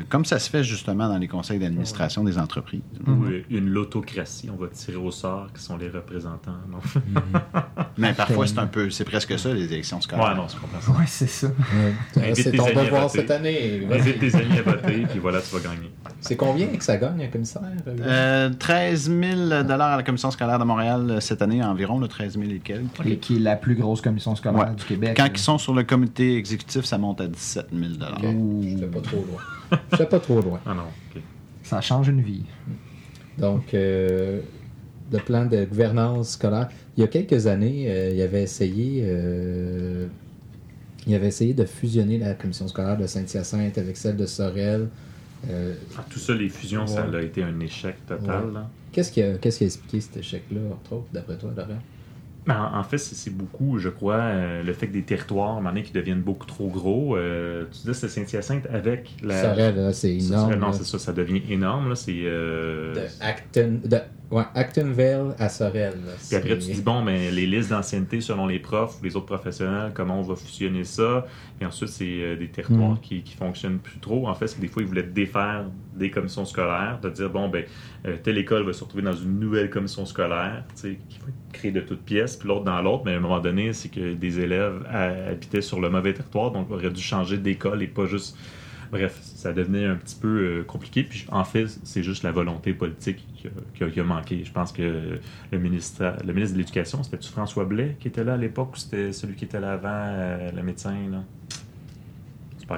comme ça se fait justement dans les conseils d'administration des entreprises. Mhm. Une l'autocratie, on va tirer au sort qui sont les représentants. Mhm. [LAUGHS] Mais parfois, c'est un peu, c'est presque ça, les élections scolaires. Ouais, non, c'est complètement ça. Ouais, c'est ça. C'est ton devoir cette année. Invite tes amis à voter, puis voilà, tu vas gagner. C'est combien que ça gagne un commissaire? Euh, 13 000 à la commission scolaire de Montréal euh, cette année, environ, le 13 000 et quelques. Et qui est la plus grosse commission scolaire du Québec. Quand ils sont sur le comité exécutif, ça monte à 17 000 Je pas trop loin. [LAUGHS] Je pas trop loin. Ah non, Ça change une vie. Donc, euh, le plan de gouvernance scolaire. Il y a quelques années, euh, il avait essayé. Euh, il avait essayé de fusionner la commission scolaire de Saint-Hyacinthe avec celle de Sorel. Ah, tout ça, les fusions, ça a été un échec total. Qu'est-ce qui, a, qu'est-ce qui a expliqué cet échec-là, entre autres, d'après toi, Laurent? Ben, en, fait, c'est beaucoup, je crois, euh, le fait que des territoires, à qui deviennent beaucoup trop gros. Euh, tu dis c'est Saint-Hyacinthe avec la. c'est énorme. non, c'est ça, ça devient énorme. C'est. Euh... De Acton. De Ouais, Actonville à Sorel. Puis après, tu dis, bon, mais les listes d'ancienneté selon les profs ou les autres professionnels, comment on va fusionner ça? Et ensuite, c'est euh, des territoires mm. qui, qui fonctionnent plus trop. En fait, c'est des fois, ils voulaient défaire des commissions scolaires, de dire, bon, ben, euh, telle école va se retrouver dans une nouvelle commission scolaire, tu sais, qui va être créée de toutes pièces, puis l'autre dans l'autre. Mais à un moment donné, c'est que des élèves habitaient sur le mauvais territoire, donc auraient dû changer d'école et pas juste Bref, ça devenait un petit peu euh, compliqué. Puis en fait, c'est juste la volonté politique qui a, manqué. Je pense que le ministre, de l'Éducation, c'était-tu François Blais qui était là à l'époque ou c'était celui qui était là avant, euh, le médecin?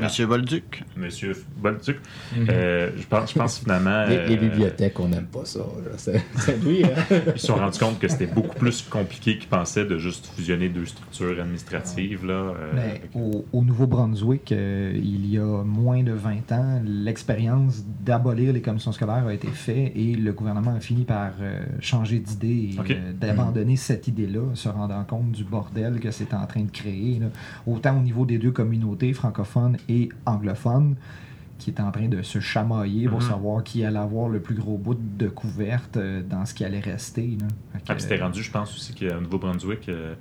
Monsieur Bolduc. Monsieur Bolduc. Euh, je, pense, je pense finalement. Les, les euh, bibliothèques, on n'aime pas ça. C'est lui, hein? [LAUGHS] Ils se sont rendus compte que c'était beaucoup plus compliqué qu'ils pensaient de juste fusionner deux structures administratives. Là, euh, Mais au, au Nouveau-Brunswick, euh, il y a moins de 20 ans, l'expérience d'abolir les commissions scolaires a été faite et le gouvernement a fini par euh, changer d'idée et euh, d'abandonner cette idée-là, se rendant compte du bordel que c'est en train de créer, là. autant au niveau des deux communautés, francophones et anglophones, qui est en train de se chamailler pour Mhm. savoir qui allait avoir le plus gros bout de couverte euh, dans ce qui allait rester. là. Ah, c'était rendu, je pense aussi qu'au Nouveau-Brunswick, euh,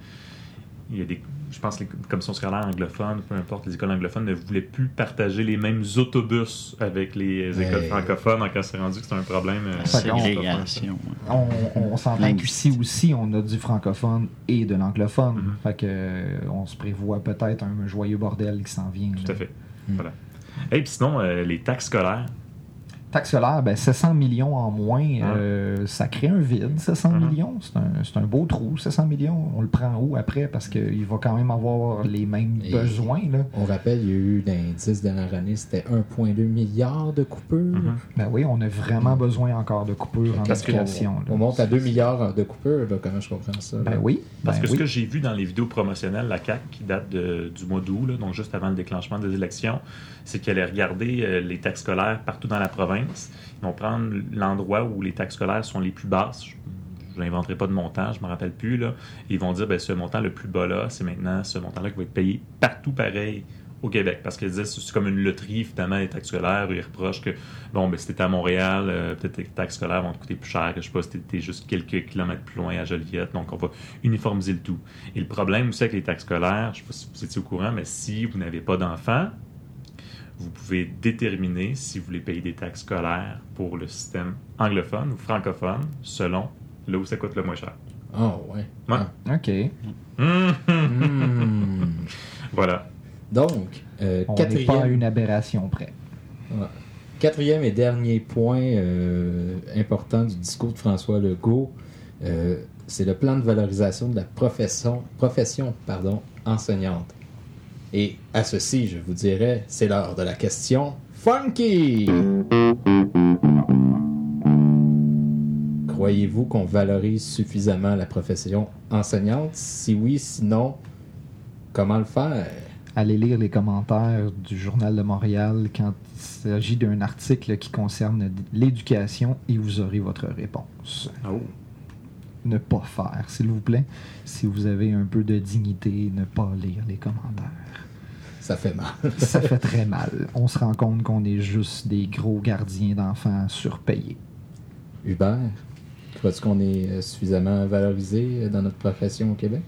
il y a des, je pense que les commissions scolaires anglophones, peu importe, les écoles anglophones ne voulaient plus partager les mêmes autobus avec les écoles francophones. Donc, on s'est rendu que c'était un problème. euh, Ségrégation. On, on s'entend qu'ici aussi, on a du francophone et de l'anglophone. Mhm. Fait que euh, on se prévoit peut-être un joyeux bordel qui s'en vient. Tout là. à fait. Mm. Voilà. Et puis sinon, euh, les taxes scolaires. Taxe solaire, ben 700 millions en moins, euh, ça crée un vide, 700 Mhm. millions. C'est un, c'est un beau trou, 700 millions. On le prend où après? Parce qu'il va quand même avoir les mêmes Et- besoins. Là. On rappelle, il y a eu dans les 10 dernières années, c'était 1,2 milliard de coupures. Mhm. Ben oui, on a vraiment besoin encore de coupures en Parce que éducation. On monte à 2 milliards de coupures, là, comment je comprends ça? Ben là? oui. Parce ben que oui. ce que j'ai vu dans les vidéos promotionnelles, la CAQ, qui date de- du mois d'août, donc juste avant le déclenchement des élections, c'est qu'elle allait regarder euh, les taxes scolaires partout dans la province. Ils vont prendre l'endroit où les taxes scolaires sont les plus basses. Je n'inventerai pas de montant, je ne me rappelle plus. Ils vont dire ben, ce montant le plus bas là, c'est maintenant ce montant-là qui va être payé partout pareil au Québec. Parce qu'ils disent que c'est comme une loterie, finalement, les taxes scolaires. Ils reprochent que, bon, ben, si à Montréal, euh, peut-être que les taxes scolaires vont te coûter plus cher que, je sais pas, si t'es juste quelques kilomètres plus loin à Joliette. Donc, on va uniformiser le tout. Et le problème aussi avec les taxes scolaires, je sais pas si vous étiez au courant, mais si vous n'avez pas d'enfants, vous pouvez déterminer si vous voulez payer des taxes scolaires pour le système anglophone ou francophone selon là où ça coûte le moins cher. Ah, ouais. Ouais. Ah. OK. [LAUGHS] Voilà. Donc, euh, On n'est pas à quatrième, une aberration près. Ouais. Quatrième et dernier point euh, important du discours de François Legault, euh, c'est le plan de valorisation de la profession, profession pardon, enseignante. Et à ceci, je vous dirais, c'est l'heure de la question funky. Croyez-vous qu'on valorise suffisamment la profession enseignante? Si oui, sinon, comment le faire? Allez lire les commentaires du Journal de Montréal quand il s'agit d'un article qui concerne l'éducation et vous aurez votre réponse. Oh. Ne pas faire, s'il vous plaît. Si vous avez un peu de dignité, ne pas lire les commentaires. Ça fait mal. [LAUGHS] Ça fait très mal. On se rend compte qu'on est juste des gros gardiens d'enfants surpayés. Hubert, crois-tu qu'on est euh, suffisamment valorisé euh, dans notre profession au Québec?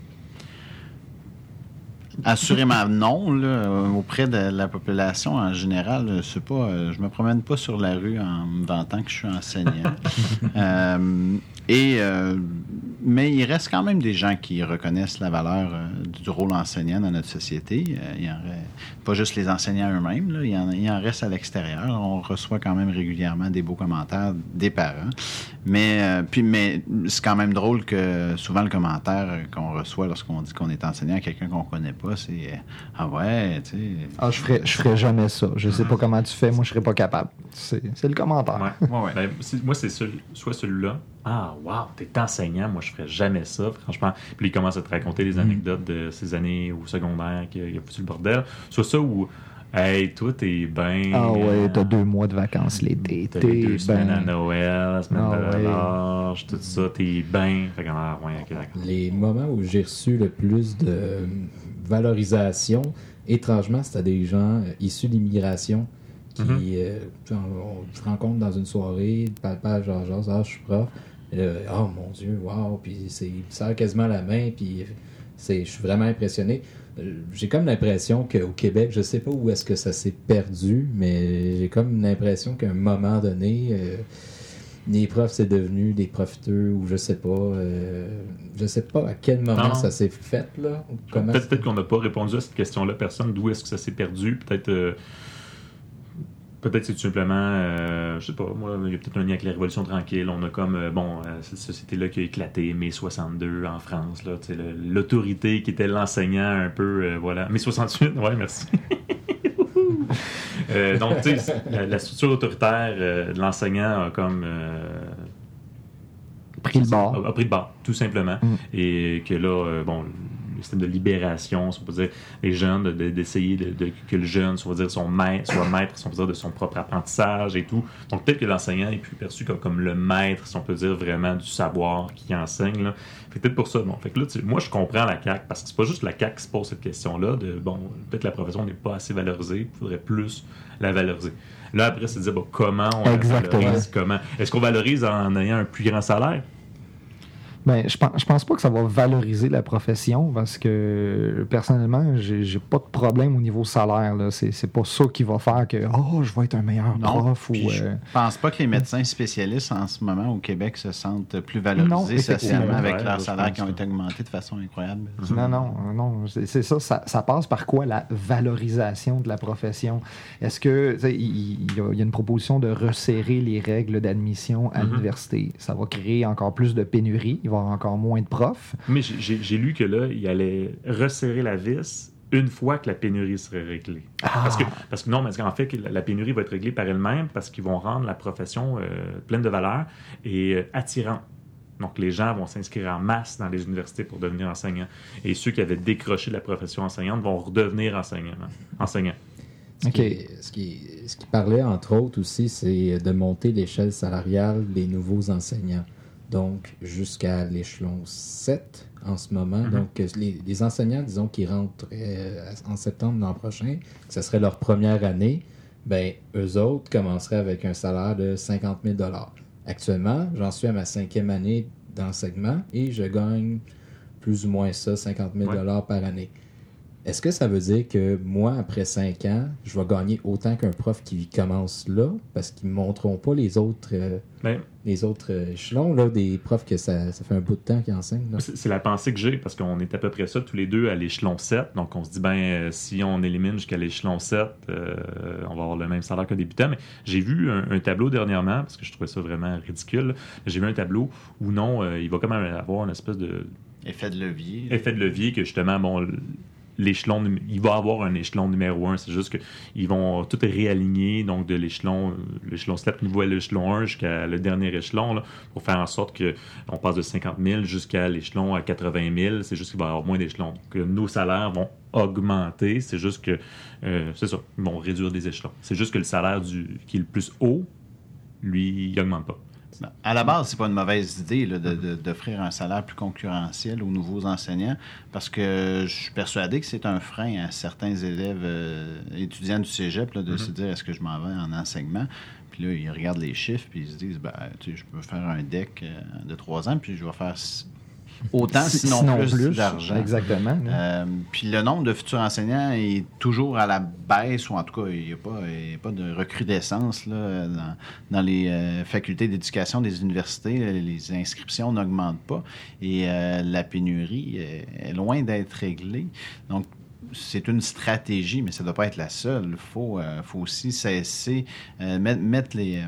Assurément non, là, auprès de la population en général. euh, C'est pas, je me promène pas sur la rue en me vantant que je suis enseignant. [LAUGHS] Euh, et euh, mais il reste quand même des gens qui reconnaissent la valeur euh, du rôle enseignant dans notre société. Euh, il y en re- pas juste les enseignants eux-mêmes, là, il, y en, il en reste à l'extérieur. On reçoit quand même régulièrement des beaux commentaires des parents. Mais euh, puis mais c'est quand même drôle que souvent le commentaire qu'on reçoit lorsqu'on dit qu'on est enseignant à quelqu'un qu'on connaît pas, c'est euh, ah ouais, tu sais. Ah, je ferais, je ferais jamais ça. Je sais pas comment tu fais, moi je serais pas capable. C'est c'est le commentaire. Ouais. Ouais, ouais. Ben, c'est- moi, c'est celui- soit celui-là. Ah, wow, t'es enseignant. Moi, je ferais jamais ça, franchement. Puis il commence à te raconter les anecdotes de ses années au secondaire qu'il a, foutu le bordel. Soit ça où, hey, toi, t'es bien. Ah ouais, t'as deux mois de vacances l'été. T'as les deux T'es semaines à ben... Noël, la semaine Ah de ouais. tout ça, t'es bien. Fait que, ah, ouais. Les moments où j'ai reçu le plus de euh, valorisation, étrangement, c'était des gens euh, issus d'immigration qui Mhm. euh, on, on se rencontre dans une soirée, papa, genre, genre, ah, je suis prof. Là, oh mon Dieu, wow, puis c'est, il me serre quasiment la main, puis c'est, je suis vraiment impressionné. Euh, J'ai comme l'impression qu'au Québec, je sais pas où est-ce que ça s'est perdu, mais j'ai comme l'impression qu'à un moment donné, euh, les profs, c'est devenu des profiteurs ou je sais pas. euh, je sais pas à quel moment Non. ça s'est fait, là. ou Comment Peut-être peut-être qu'on n'a pas répondu à cette question-là, personne. D'où est-ce que ça s'est perdu? Peut-être. Peut-être c'est tout simplement, euh, je sais pas, moi, il y a peut-être un lien avec la Révolution tranquille. On a comme, euh, bon, euh, cette société-là qui a éclaté, mai 62 en France, là, tu sais, le- l'autorité qui était l'enseignant un peu, voilà. Mai 68, ouais, merci. [LAUGHS] Donc, tu sais, la, la structure autoritaire de l'enseignant a comme. Pris le bord. A, a pris le bord, tout simplement. Mm. Et que là, bon, système de libération, si on peut dire, les jeunes, de- de- d'essayer de, de- que le jeune soit, dire, son maître, soit maître, si on peut dire, de son propre apprentissage et tout. Donc, peut-être que l'enseignant est plus perçu comme, comme le maître, si on peut dire, vraiment du savoir qui enseigne. Là. Peut-être pour ça, bon. Fait que là, tu moi, je comprends la CAQ, parce que c'est pas juste la CAQ qui se pose cette question-là, de, bon, peut-être la profession n'est pas assez valorisée, il faudrait plus la valoriser. Là, après, c'est de dire, bon, comment on la valorise, comment? Est-ce qu'on valorise en ayant un plus grand salaire? Ben, je pense, je pense pas que ça va valoriser la profession parce que personnellement, j'ai pas de problème au niveau salaire. là. C'est c'est pas ça qui va faire que oh, je vais être un meilleur Non, prof ou. je euh, pense pas que les médecins spécialistes en ce moment au Québec se sentent plus valorisés socialement avec Ouais, leurs salaires qui ont été augmentés de façon incroyable. Non, non, non. C'est c'est ça, ça. ça passe par quoi la valorisation de la profession? Est-ce que, il, y a, il y a une proposition de resserrer les règles d'admission à Mhm. l'université? Ça va créer encore plus de pénurie. Il va y avoir encore moins de profs. Mais j'ai- lu que là, il allait resserrer la vis une fois que la pénurie serait réglée. Parce, que, parce que non, parce qu'en fait, la, pénurie va être réglée par elle-même parce qu'ils vont rendre la profession euh, pleine de valeur et euh, attirante. Donc, les gens vont s'inscrire en masse dans les universités pour devenir enseignants. Et ceux qui avaient décroché de la profession enseignante vont redevenir enseignants. enseignants. Ce, Ok. qui, ce, qui, ce qui parlait, entre autres, aussi, c'est de monter l'échelle salariale des nouveaux enseignants. Donc, jusqu'à l'échelon 7 en ce moment. Mhm. Donc, les, les enseignants, disons, qui rentrent euh, en septembre l'an prochain, que ce serait leur première année, ben, eux autres commenceraient avec un salaire de 50 000 Actuellement, j'en suis à ma cinquième année d'enseignement et je gagne plus ou moins ça, 50 000 par année. Est-ce que ça veut dire que moi, après 5 ans, je vais gagner autant qu'un prof qui commence là? Parce qu'ils ne me montreront pas les autres, euh, Ben, les autres euh, échelons, là, des profs que ça, ça fait un bout de temps qu'ils enseignent. C'est la pensée que j'ai parce qu'on est à peu près ça tous les deux à l'échelon 7. Donc on se dit, ben, euh, si on élimine jusqu'à l'échelon 7, euh, on va avoir le même salaire qu'un débutant. Mais j'ai vu un, un tableau dernièrement parce que je trouvais ça vraiment ridicule. J'ai vu un tableau où non, euh, il va quand même avoir une espèce de Effet de levier. effet de levier que justement, bon, l'échelon, il va avoir un échelon numéro 1. C'est juste qu'ils vont tout réaligner, donc de l'échelon, l'échelon 7 niveau à l'échelon 1 jusqu'à le dernier échelon, là, pour faire en sorte que on passe de 50 000 jusqu'à l'échelon à 80 000. C'est juste qu'il va y avoir moins d'échelons. Donc, euh, nos salaires vont augmenter. C'est juste que, euh, c'est ça, ils vont réduire des échelons. C'est juste que le salaire du, qui est le plus haut, lui, il augmente pas. À la base, c'est pas une mauvaise idée là, de- de- d'offrir un salaire plus concurrentiel aux nouveaux enseignants parce que je suis persuadé que c'est un frein à certains élèves euh, étudiants du cégep là, de se dire est-ce que je m'en vais en enseignement? Puis là, ils regardent les chiffres puis ils se disent ben, tu sais, je peux faire un deck euh, de trois ans puis je vais faire autant, Si- sinon, plus, d'argent. Exactement. Euh, puis le nombre de futurs enseignants est toujours à la baisse, ou en tout cas, il n'y a, a pas de recrudescence là, dans, dans les euh, facultés d'éducation des universités. Les inscriptions n'augmentent pas et euh, la pénurie est, est loin d'être réglée. Donc, c'est une stratégie, mais ça ne doit pas être la seule. Il faut, euh, faut aussi cesser, euh, mettre, mettre les,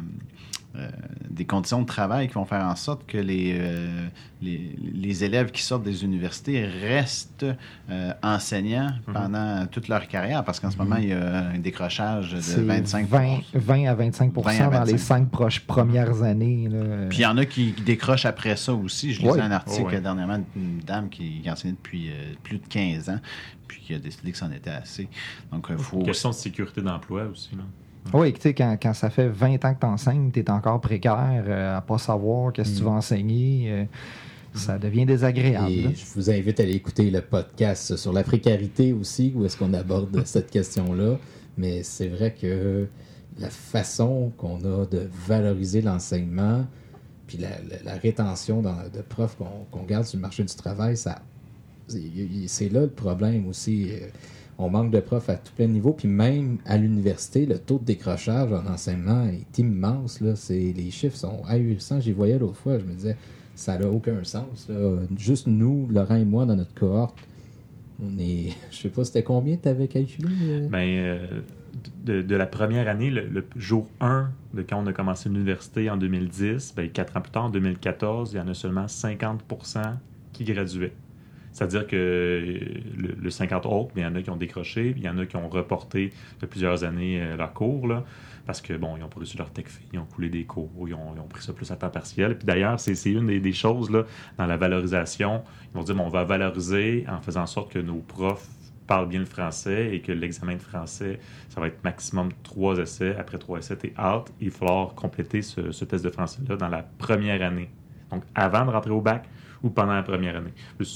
euh, des conditions de travail qui vont faire en sorte que les, euh, les, les élèves qui sortent des universités restent euh, enseignants pendant toute leur carrière, parce qu'en ce moment, il y a un décrochage de C'est 25 20, 20 à 25 20 à dans les 25. cinq proches premières années. là. Puis il y en a qui, décrochent après ça aussi. Je lisais un article Oh, dernièrement d'une dame qui, qui enseignait depuis euh, plus de 15 ans, puis qui a décidé que c'en était assez. Donc, il faut... Question de sécurité d'emploi aussi. Là. Oui, tu sais, quand, quand ça fait 20 ans que tu enseignes, tu es encore précaire euh, à pas savoir qu'est-ce que tu vas enseigner. euh, ça devient désagréable. Et je vous invite à aller écouter le podcast sur la précarité aussi, où est-ce qu'on aborde [LAUGHS] cette question-là. Mais c'est vrai que la façon qu'on a de valoriser l'enseignement, puis la, la- la rétention dans- de profs qu'on garde sur le marché du travail, ça, c'est- c'est là le problème aussi. On manque de profs à tout plein de niveaux, puis même à l'université, le taux de décrochage en enseignement est immense. Là. Les chiffres sont ahurissants. J'y voyais l'autre fois, je me disais, ça n'a aucun sens. Juste nous, Laurent et moi, dans notre cohorte, on est. [LAUGHS] Je sais pas, c'était combien tu avais calculé euh? Ben, euh, de, la première année, le, le jour 1 de quand on a commencé l'université en 2010, ben, quatre ans plus tard, en 2014, il y en a seulement 50% qui graduaient. C'est-à-dire que le, le 50 autres, il y en a qui ont décroché, il y en a qui ont reporté de plusieurs années euh, leur cours, parce que, bon, ils ont pas reçu leur tech ils ont coulé des cours, ils ont, pris ça plus à temps partiel. Puis d'ailleurs, c'est une des, choses, dans la valorisation. Ils vont dire, on va valoriser en faisant en sorte que nos profs parlent bien le français et que l'examen de français, ça va être maximum trois essais. Après trois essais, t'es out. Il va falloir compléter ce, ce test de français-là dans la première année. Donc, avant de rentrer au bac ou pendant la première année.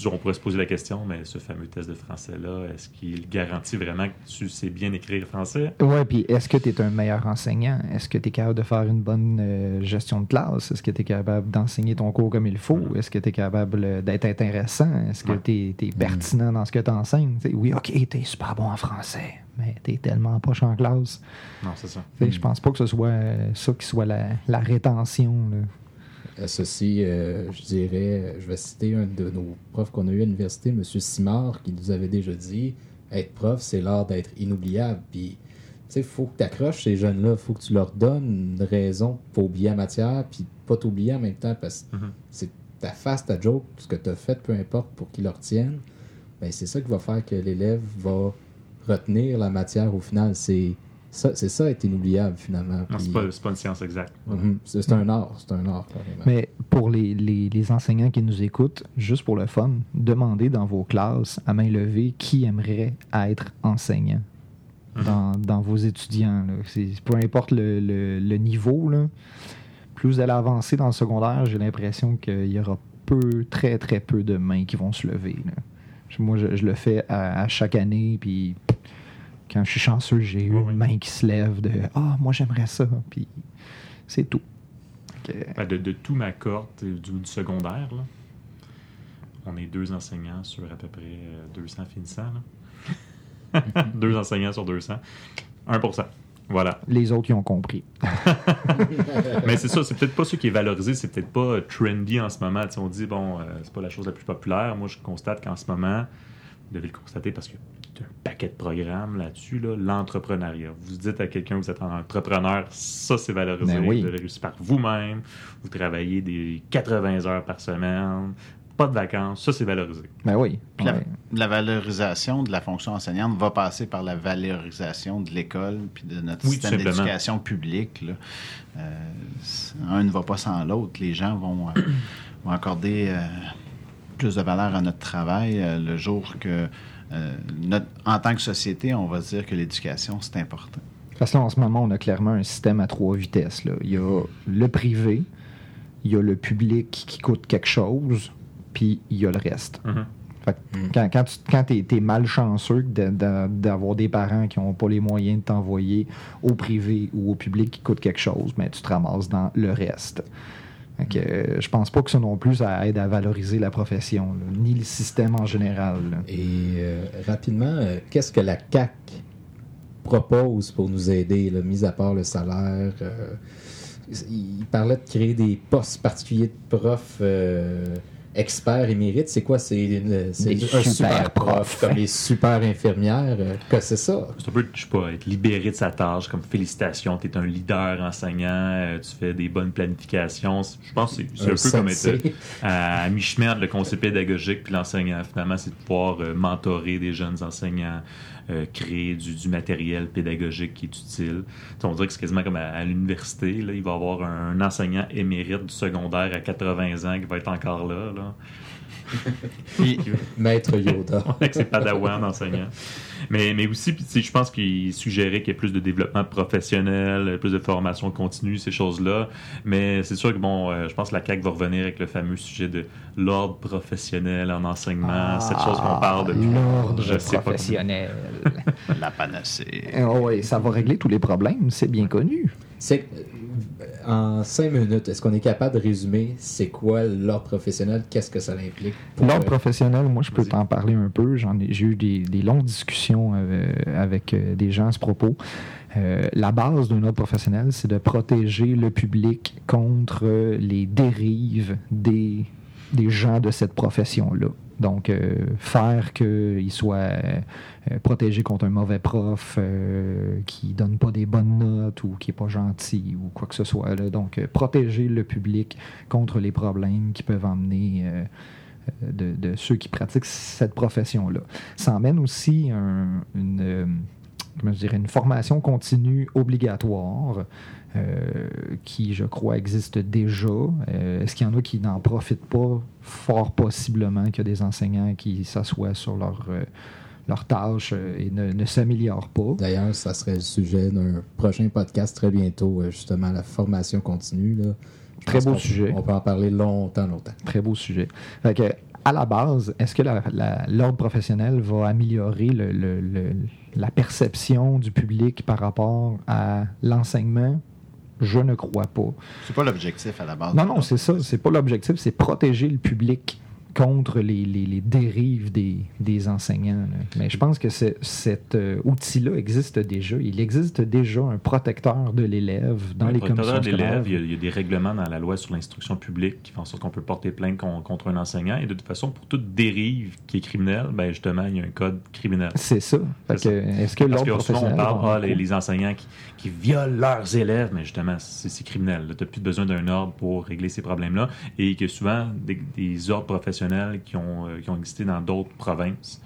On pourrait se poser la question, mais ce fameux test de français-là, est-ce qu'il garantit vraiment que tu sais bien écrire français? Ouais, puis est-ce que tu es un meilleur enseignant? Est-ce que tu es capable de faire une bonne euh, gestion de classe? Est-ce que tu es capable d'enseigner ton cours comme il faut? Est-ce que tu es capable euh, d'être intéressant? Est-ce que tu es, pertinent dans ce que tu enseignes? oui, OK, tu es super bon en français, mais tu es tellement poche en classe. Non, c'est ça. Je pense pas que ce soit euh, ça qui soit la, la rétention. là. Ceci, euh, je dirais, je vais citer un de nos profs qu'on a eu à l'université, M. Simard, qui nous avait déjà dit être prof, c'est l'art d'être inoubliable. Puis, tu sais, il faut que tu accroches ces jeunes-là, il faut que tu leur donnes une raison pour oublier la matière, puis pas t'oublier en même temps, parce que Mhm. c'est ta face, ta joke, ce que tu as fait, peu importe, pour qu'ils le retiennent. Ben, c'est ça qui va faire que l'élève va retenir la matière au final. C'est c'est ça être inoubliable, finalement. C'est pas, une science exacte. Mhm. C'est c'est un art, c'est un art, carrément. Mais pour les, les- les enseignants qui nous écoutent, juste pour le fun, demandez dans vos classes à main levée qui aimerait être enseignant dans, dans vos étudiants. là. Peu importe le, le- le niveau, là, plus vous allez avancer dans le secondaire, j'ai l'impression qu'il y aura peu, très très peu de mains qui vont se lever. là. Moi, je, je le fais à, à chaque année, puis quand je suis chanceux, j'ai eu une main qui se lève de Ah, moi j'aimerais ça, puis c'est tout. Ben, de, de tout ma cohorte euh, du, du secondaire, là, on est deux enseignants sur à peu près euh, 200 finissants. là. [LAUGHS] deux enseignants sur 200. 1%. Voilà. les autres, ils ont compris. [LAUGHS] Mais c'est ça, c'est peut-être pas ce qui est valorisé, c'est peut-être pas euh, trendy en ce moment. On dit, bon, euh, c'est pas la chose la plus populaire. Moi, je constate qu'en ce moment, vous devez le constater parce qu'il y a un paquet de programmes là-dessus, là, l'entrepreneuriat. Vous dites à quelqu'un que vous êtes un entrepreneur, ça c'est valorisé. Ben oui. Vous avez réussi par vous-même, vous travaillez des 80 heures par semaine, pas de vacances, ça c'est valorisé. Ben oui. La, ouais. la valorisation de la fonction enseignante va passer par la valorisation de l'école puis de notre Oui, système d'éducation publique. là. Euh, un ne va pas sans l'autre. Les gens vont, euh, vont accorder euh, plus de valeur à notre travail euh, le jour que, notre- en tant que société, on va se dire que l'éducation, c'est important. Parce que là, en ce moment, on a clairement un système à trois vitesses. là. Il y a le privé, il y a le public qui coûte quelque chose, puis il y a le reste. Mhm. Fait que quand, quand tu quand es, malchanceux de- de- d'avoir des parents qui n'ont pas les moyens de t'envoyer au privé ou au public qui coûte quelque chose, mais tu te ramasses dans le reste. Fait que, euh, je pense pas que ça non plus ça aide à valoriser la profession, ni le système en général. Et euh, rapidement, euh, qu'est-ce que la CAC propose pour nous aider, là, mis à part le salaire? il parlait de créer des postes particuliers de profs euh, experts émérites. C'est quoi? C'est un super super prof, profs. comme les super infirmières. euh, que c'est ça? C'est un peu, je sais pas, être libéré de sa tâche, comme félicitations, tu es un leader enseignant, euh, tu fais des bonnes planifications. Je pense que c'est un, peu comme être à, à mi-chemin entre le conseil pédagogique puis l'enseignant. Finalement, c'est de pouvoir euh, mentorer des jeunes enseignants, euh, créer du, du matériel pédagogique qui est utile. Tu sais, on dirait que c'est quasiment comme à, à l'université. Il va y avoir un, enseignant émérite du secondaire à 80 ans qui va être encore là. là. [LAUGHS] Puis, Maître Yoda. [LAUGHS] avec ses padawans d'enseignants. Mais, mais aussi, je pense qu'il suggérait qu'il y ait plus de développement professionnel, plus de formation continue, ces choses-là. Mais c'est sûr que, bon, euh, je pense que la CAQ va revenir avec le fameux sujet de l'ordre professionnel en enseignement, cette chose qu'on parle depuis. Ah, L'ordre je sais pas professionnel. [LAUGHS] la panacée. oui, ça va régler tous les problèmes, c'est bien connu. C'est en cinq minutes, est-ce qu'on est capable de résumer c'est quoi l'ordre professionnel? Qu'est-ce que ça implique? L'ordre euh, professionnel, moi, je peux t'en parler un peu. J'en ai, j'ai eu des, des longues discussions euh, avec euh, des gens à ce propos. Euh, la base d'un ordre professionnel, c'est de protéger le public contre les dérives des, des gens de cette profession-là. Donc, euh, faire qu'ils soient euh, protégés contre un mauvais prof euh, qui donne pas des bonnes notes ou qui est pas gentil ou quoi que ce soit. Donc, protéger le public contre les problèmes qui peuvent emmener de, ceux qui pratiquent cette profession-là. Ça emmène aussi un- une, une formation continue obligatoire qui, je crois, existe déjà. Euh, Est-ce qu'il y en a qui n'en profitent pas? Fort possiblement qu'il y a des enseignants qui s'assoient sur leur, euh, leur tâche euh, et ne, ne s'améliorent pas. D'ailleurs, ça serait le sujet d'un prochain podcast très bientôt, euh, justement, la formation continue. Là. Très beau sujet. On peut en parler longtemps, longtemps. Très beau sujet. Fait que, à la base, est-ce que l'ordre professionnel va améliorer le- le- le- la perception du public par rapport à l'enseignement? Je ne crois pas. C'est pas l'objectif à la base. Non, non, c'est ça. C'est pas l'objectif, c'est protéger le public contre les, les- les dérives des, des enseignants. là. Mais je pense que cet euh, outil-là existe déjà. Il existe déjà un protecteur de l'élève dans Le les protecteur commissions de l'élève, il y, a, il y a des règlements dans la loi sur l'instruction publique qui font en sorte qu'on peut porter plainte con- contre un enseignant. Et de toute façon, pour toute dérive qui est criminelle, ben justement, il y a un code criminel. C'est ça. Que, Est-ce que Parce que souvent, on parle, ah, les, les enseignants qui, qui violent leurs élèves, mais justement, c'est c'est criminel. Tu n'as plus besoin d'un ordre pour régler ces problèmes-là. Et que souvent, des, des ordres professionnels qui ont, euh, qui ont existé dans d'autres provinces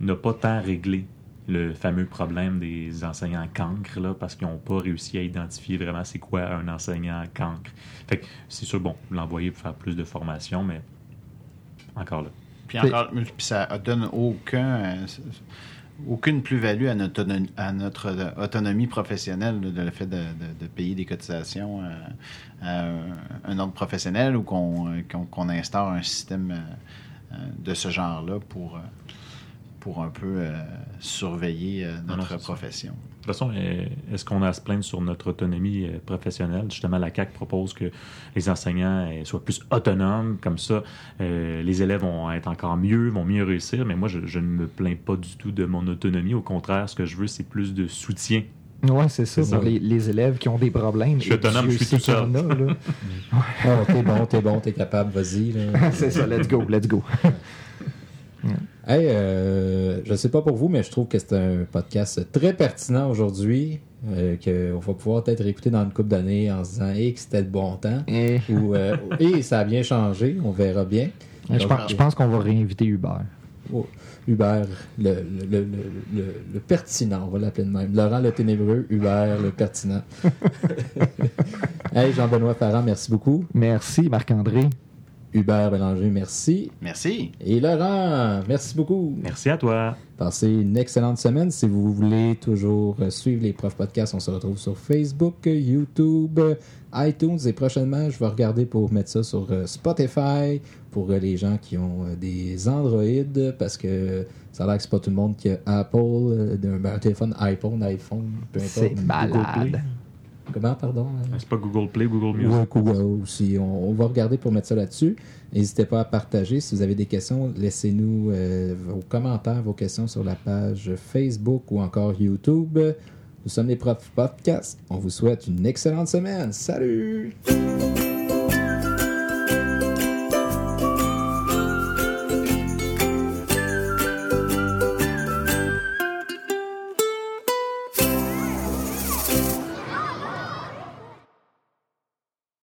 n'ont pas tant réglé le fameux problème des enseignants cancres, là, parce qu'ils n'ont pas réussi à identifier vraiment c'est quoi un enseignant cancre. Fait que c'est sûr, bon, l'envoyer pour faire plus de formation, mais encore là. Puis encore, puis ça donne aucun, aucune plus-value à notre, autonom- à notre autonomie professionnelle, de le fait de, de- de payer des cotisations euh, à un- ordre professionnel ou qu'on instaure un système euh, de ce genre-là pour, pour un peu euh, surveiller Non, non, notre ça. De toute façon, est-ce qu'on a à se plaindre sur notre autonomie euh, professionnelle? Justement, la CAQ propose que les enseignants euh, soient plus autonomes, comme ça, euh, les élèves vont être encore mieux, vont mieux réussir, mais moi, je, je ne me plains pas du tout de mon autonomie. Au contraire, ce que je veux, c'est plus de soutien. Oui, c'est ça. Ça. Pour les, les élèves qui ont des problèmes. Je suis autonome, je suis tout a, là. [LAUGHS] Oh, t'es bon, t'es bon, t'es capable, vas-y. [LAUGHS] c'est ça, let's go, let's go. [LAUGHS] Hey, euh, je sais pas pour vous, mais je trouve que c'est un podcast très pertinent aujourd'hui, euh, qu'on va pouvoir peut-être écouter dans une couple d'années en se disant hey, que c'était le bon temps. Et, Ou euh, [LAUGHS] et ça a bien changé, on verra bien. je pense, je pense qu'on va réinviter Hubert. Oh, Hubert, le, le, le, le, le- le pertinent, on va l'appeler de même. Laurent le ténébreux, Hubert le pertinent. [LAUGHS] hey, Jean-Benoît Farran, merci beaucoup. Merci, Marc-André. Hubert Bélanger, merci. Merci. Et Laurent, merci beaucoup. Merci à toi. Passez une excellente semaine. Si vous voulez toujours suivre les profs podcasts, on se retrouve sur Facebook, YouTube, iTunes et prochainement, je vais regarder pour mettre ça sur euh, Spotify pour euh, les gens qui ont euh, des Android parce que ça a l'air que c'est pas tout le monde qui a Apple, un téléphone iPhone, iPhone, peu importe. C'est Play. malade. Comment, pardon? hein? C'est pas Google Play, Google Music. Ouais, Google aussi. On, on va regarder pour mettre ça là-dessus. N'hésitez pas à partager. Si vous avez des questions, laissez-nous euh, vos commentaires, vos questions sur la page Facebook ou encore YouTube. Nous sommes les profs podcasts. On vous souhaite une excellente semaine. Salut!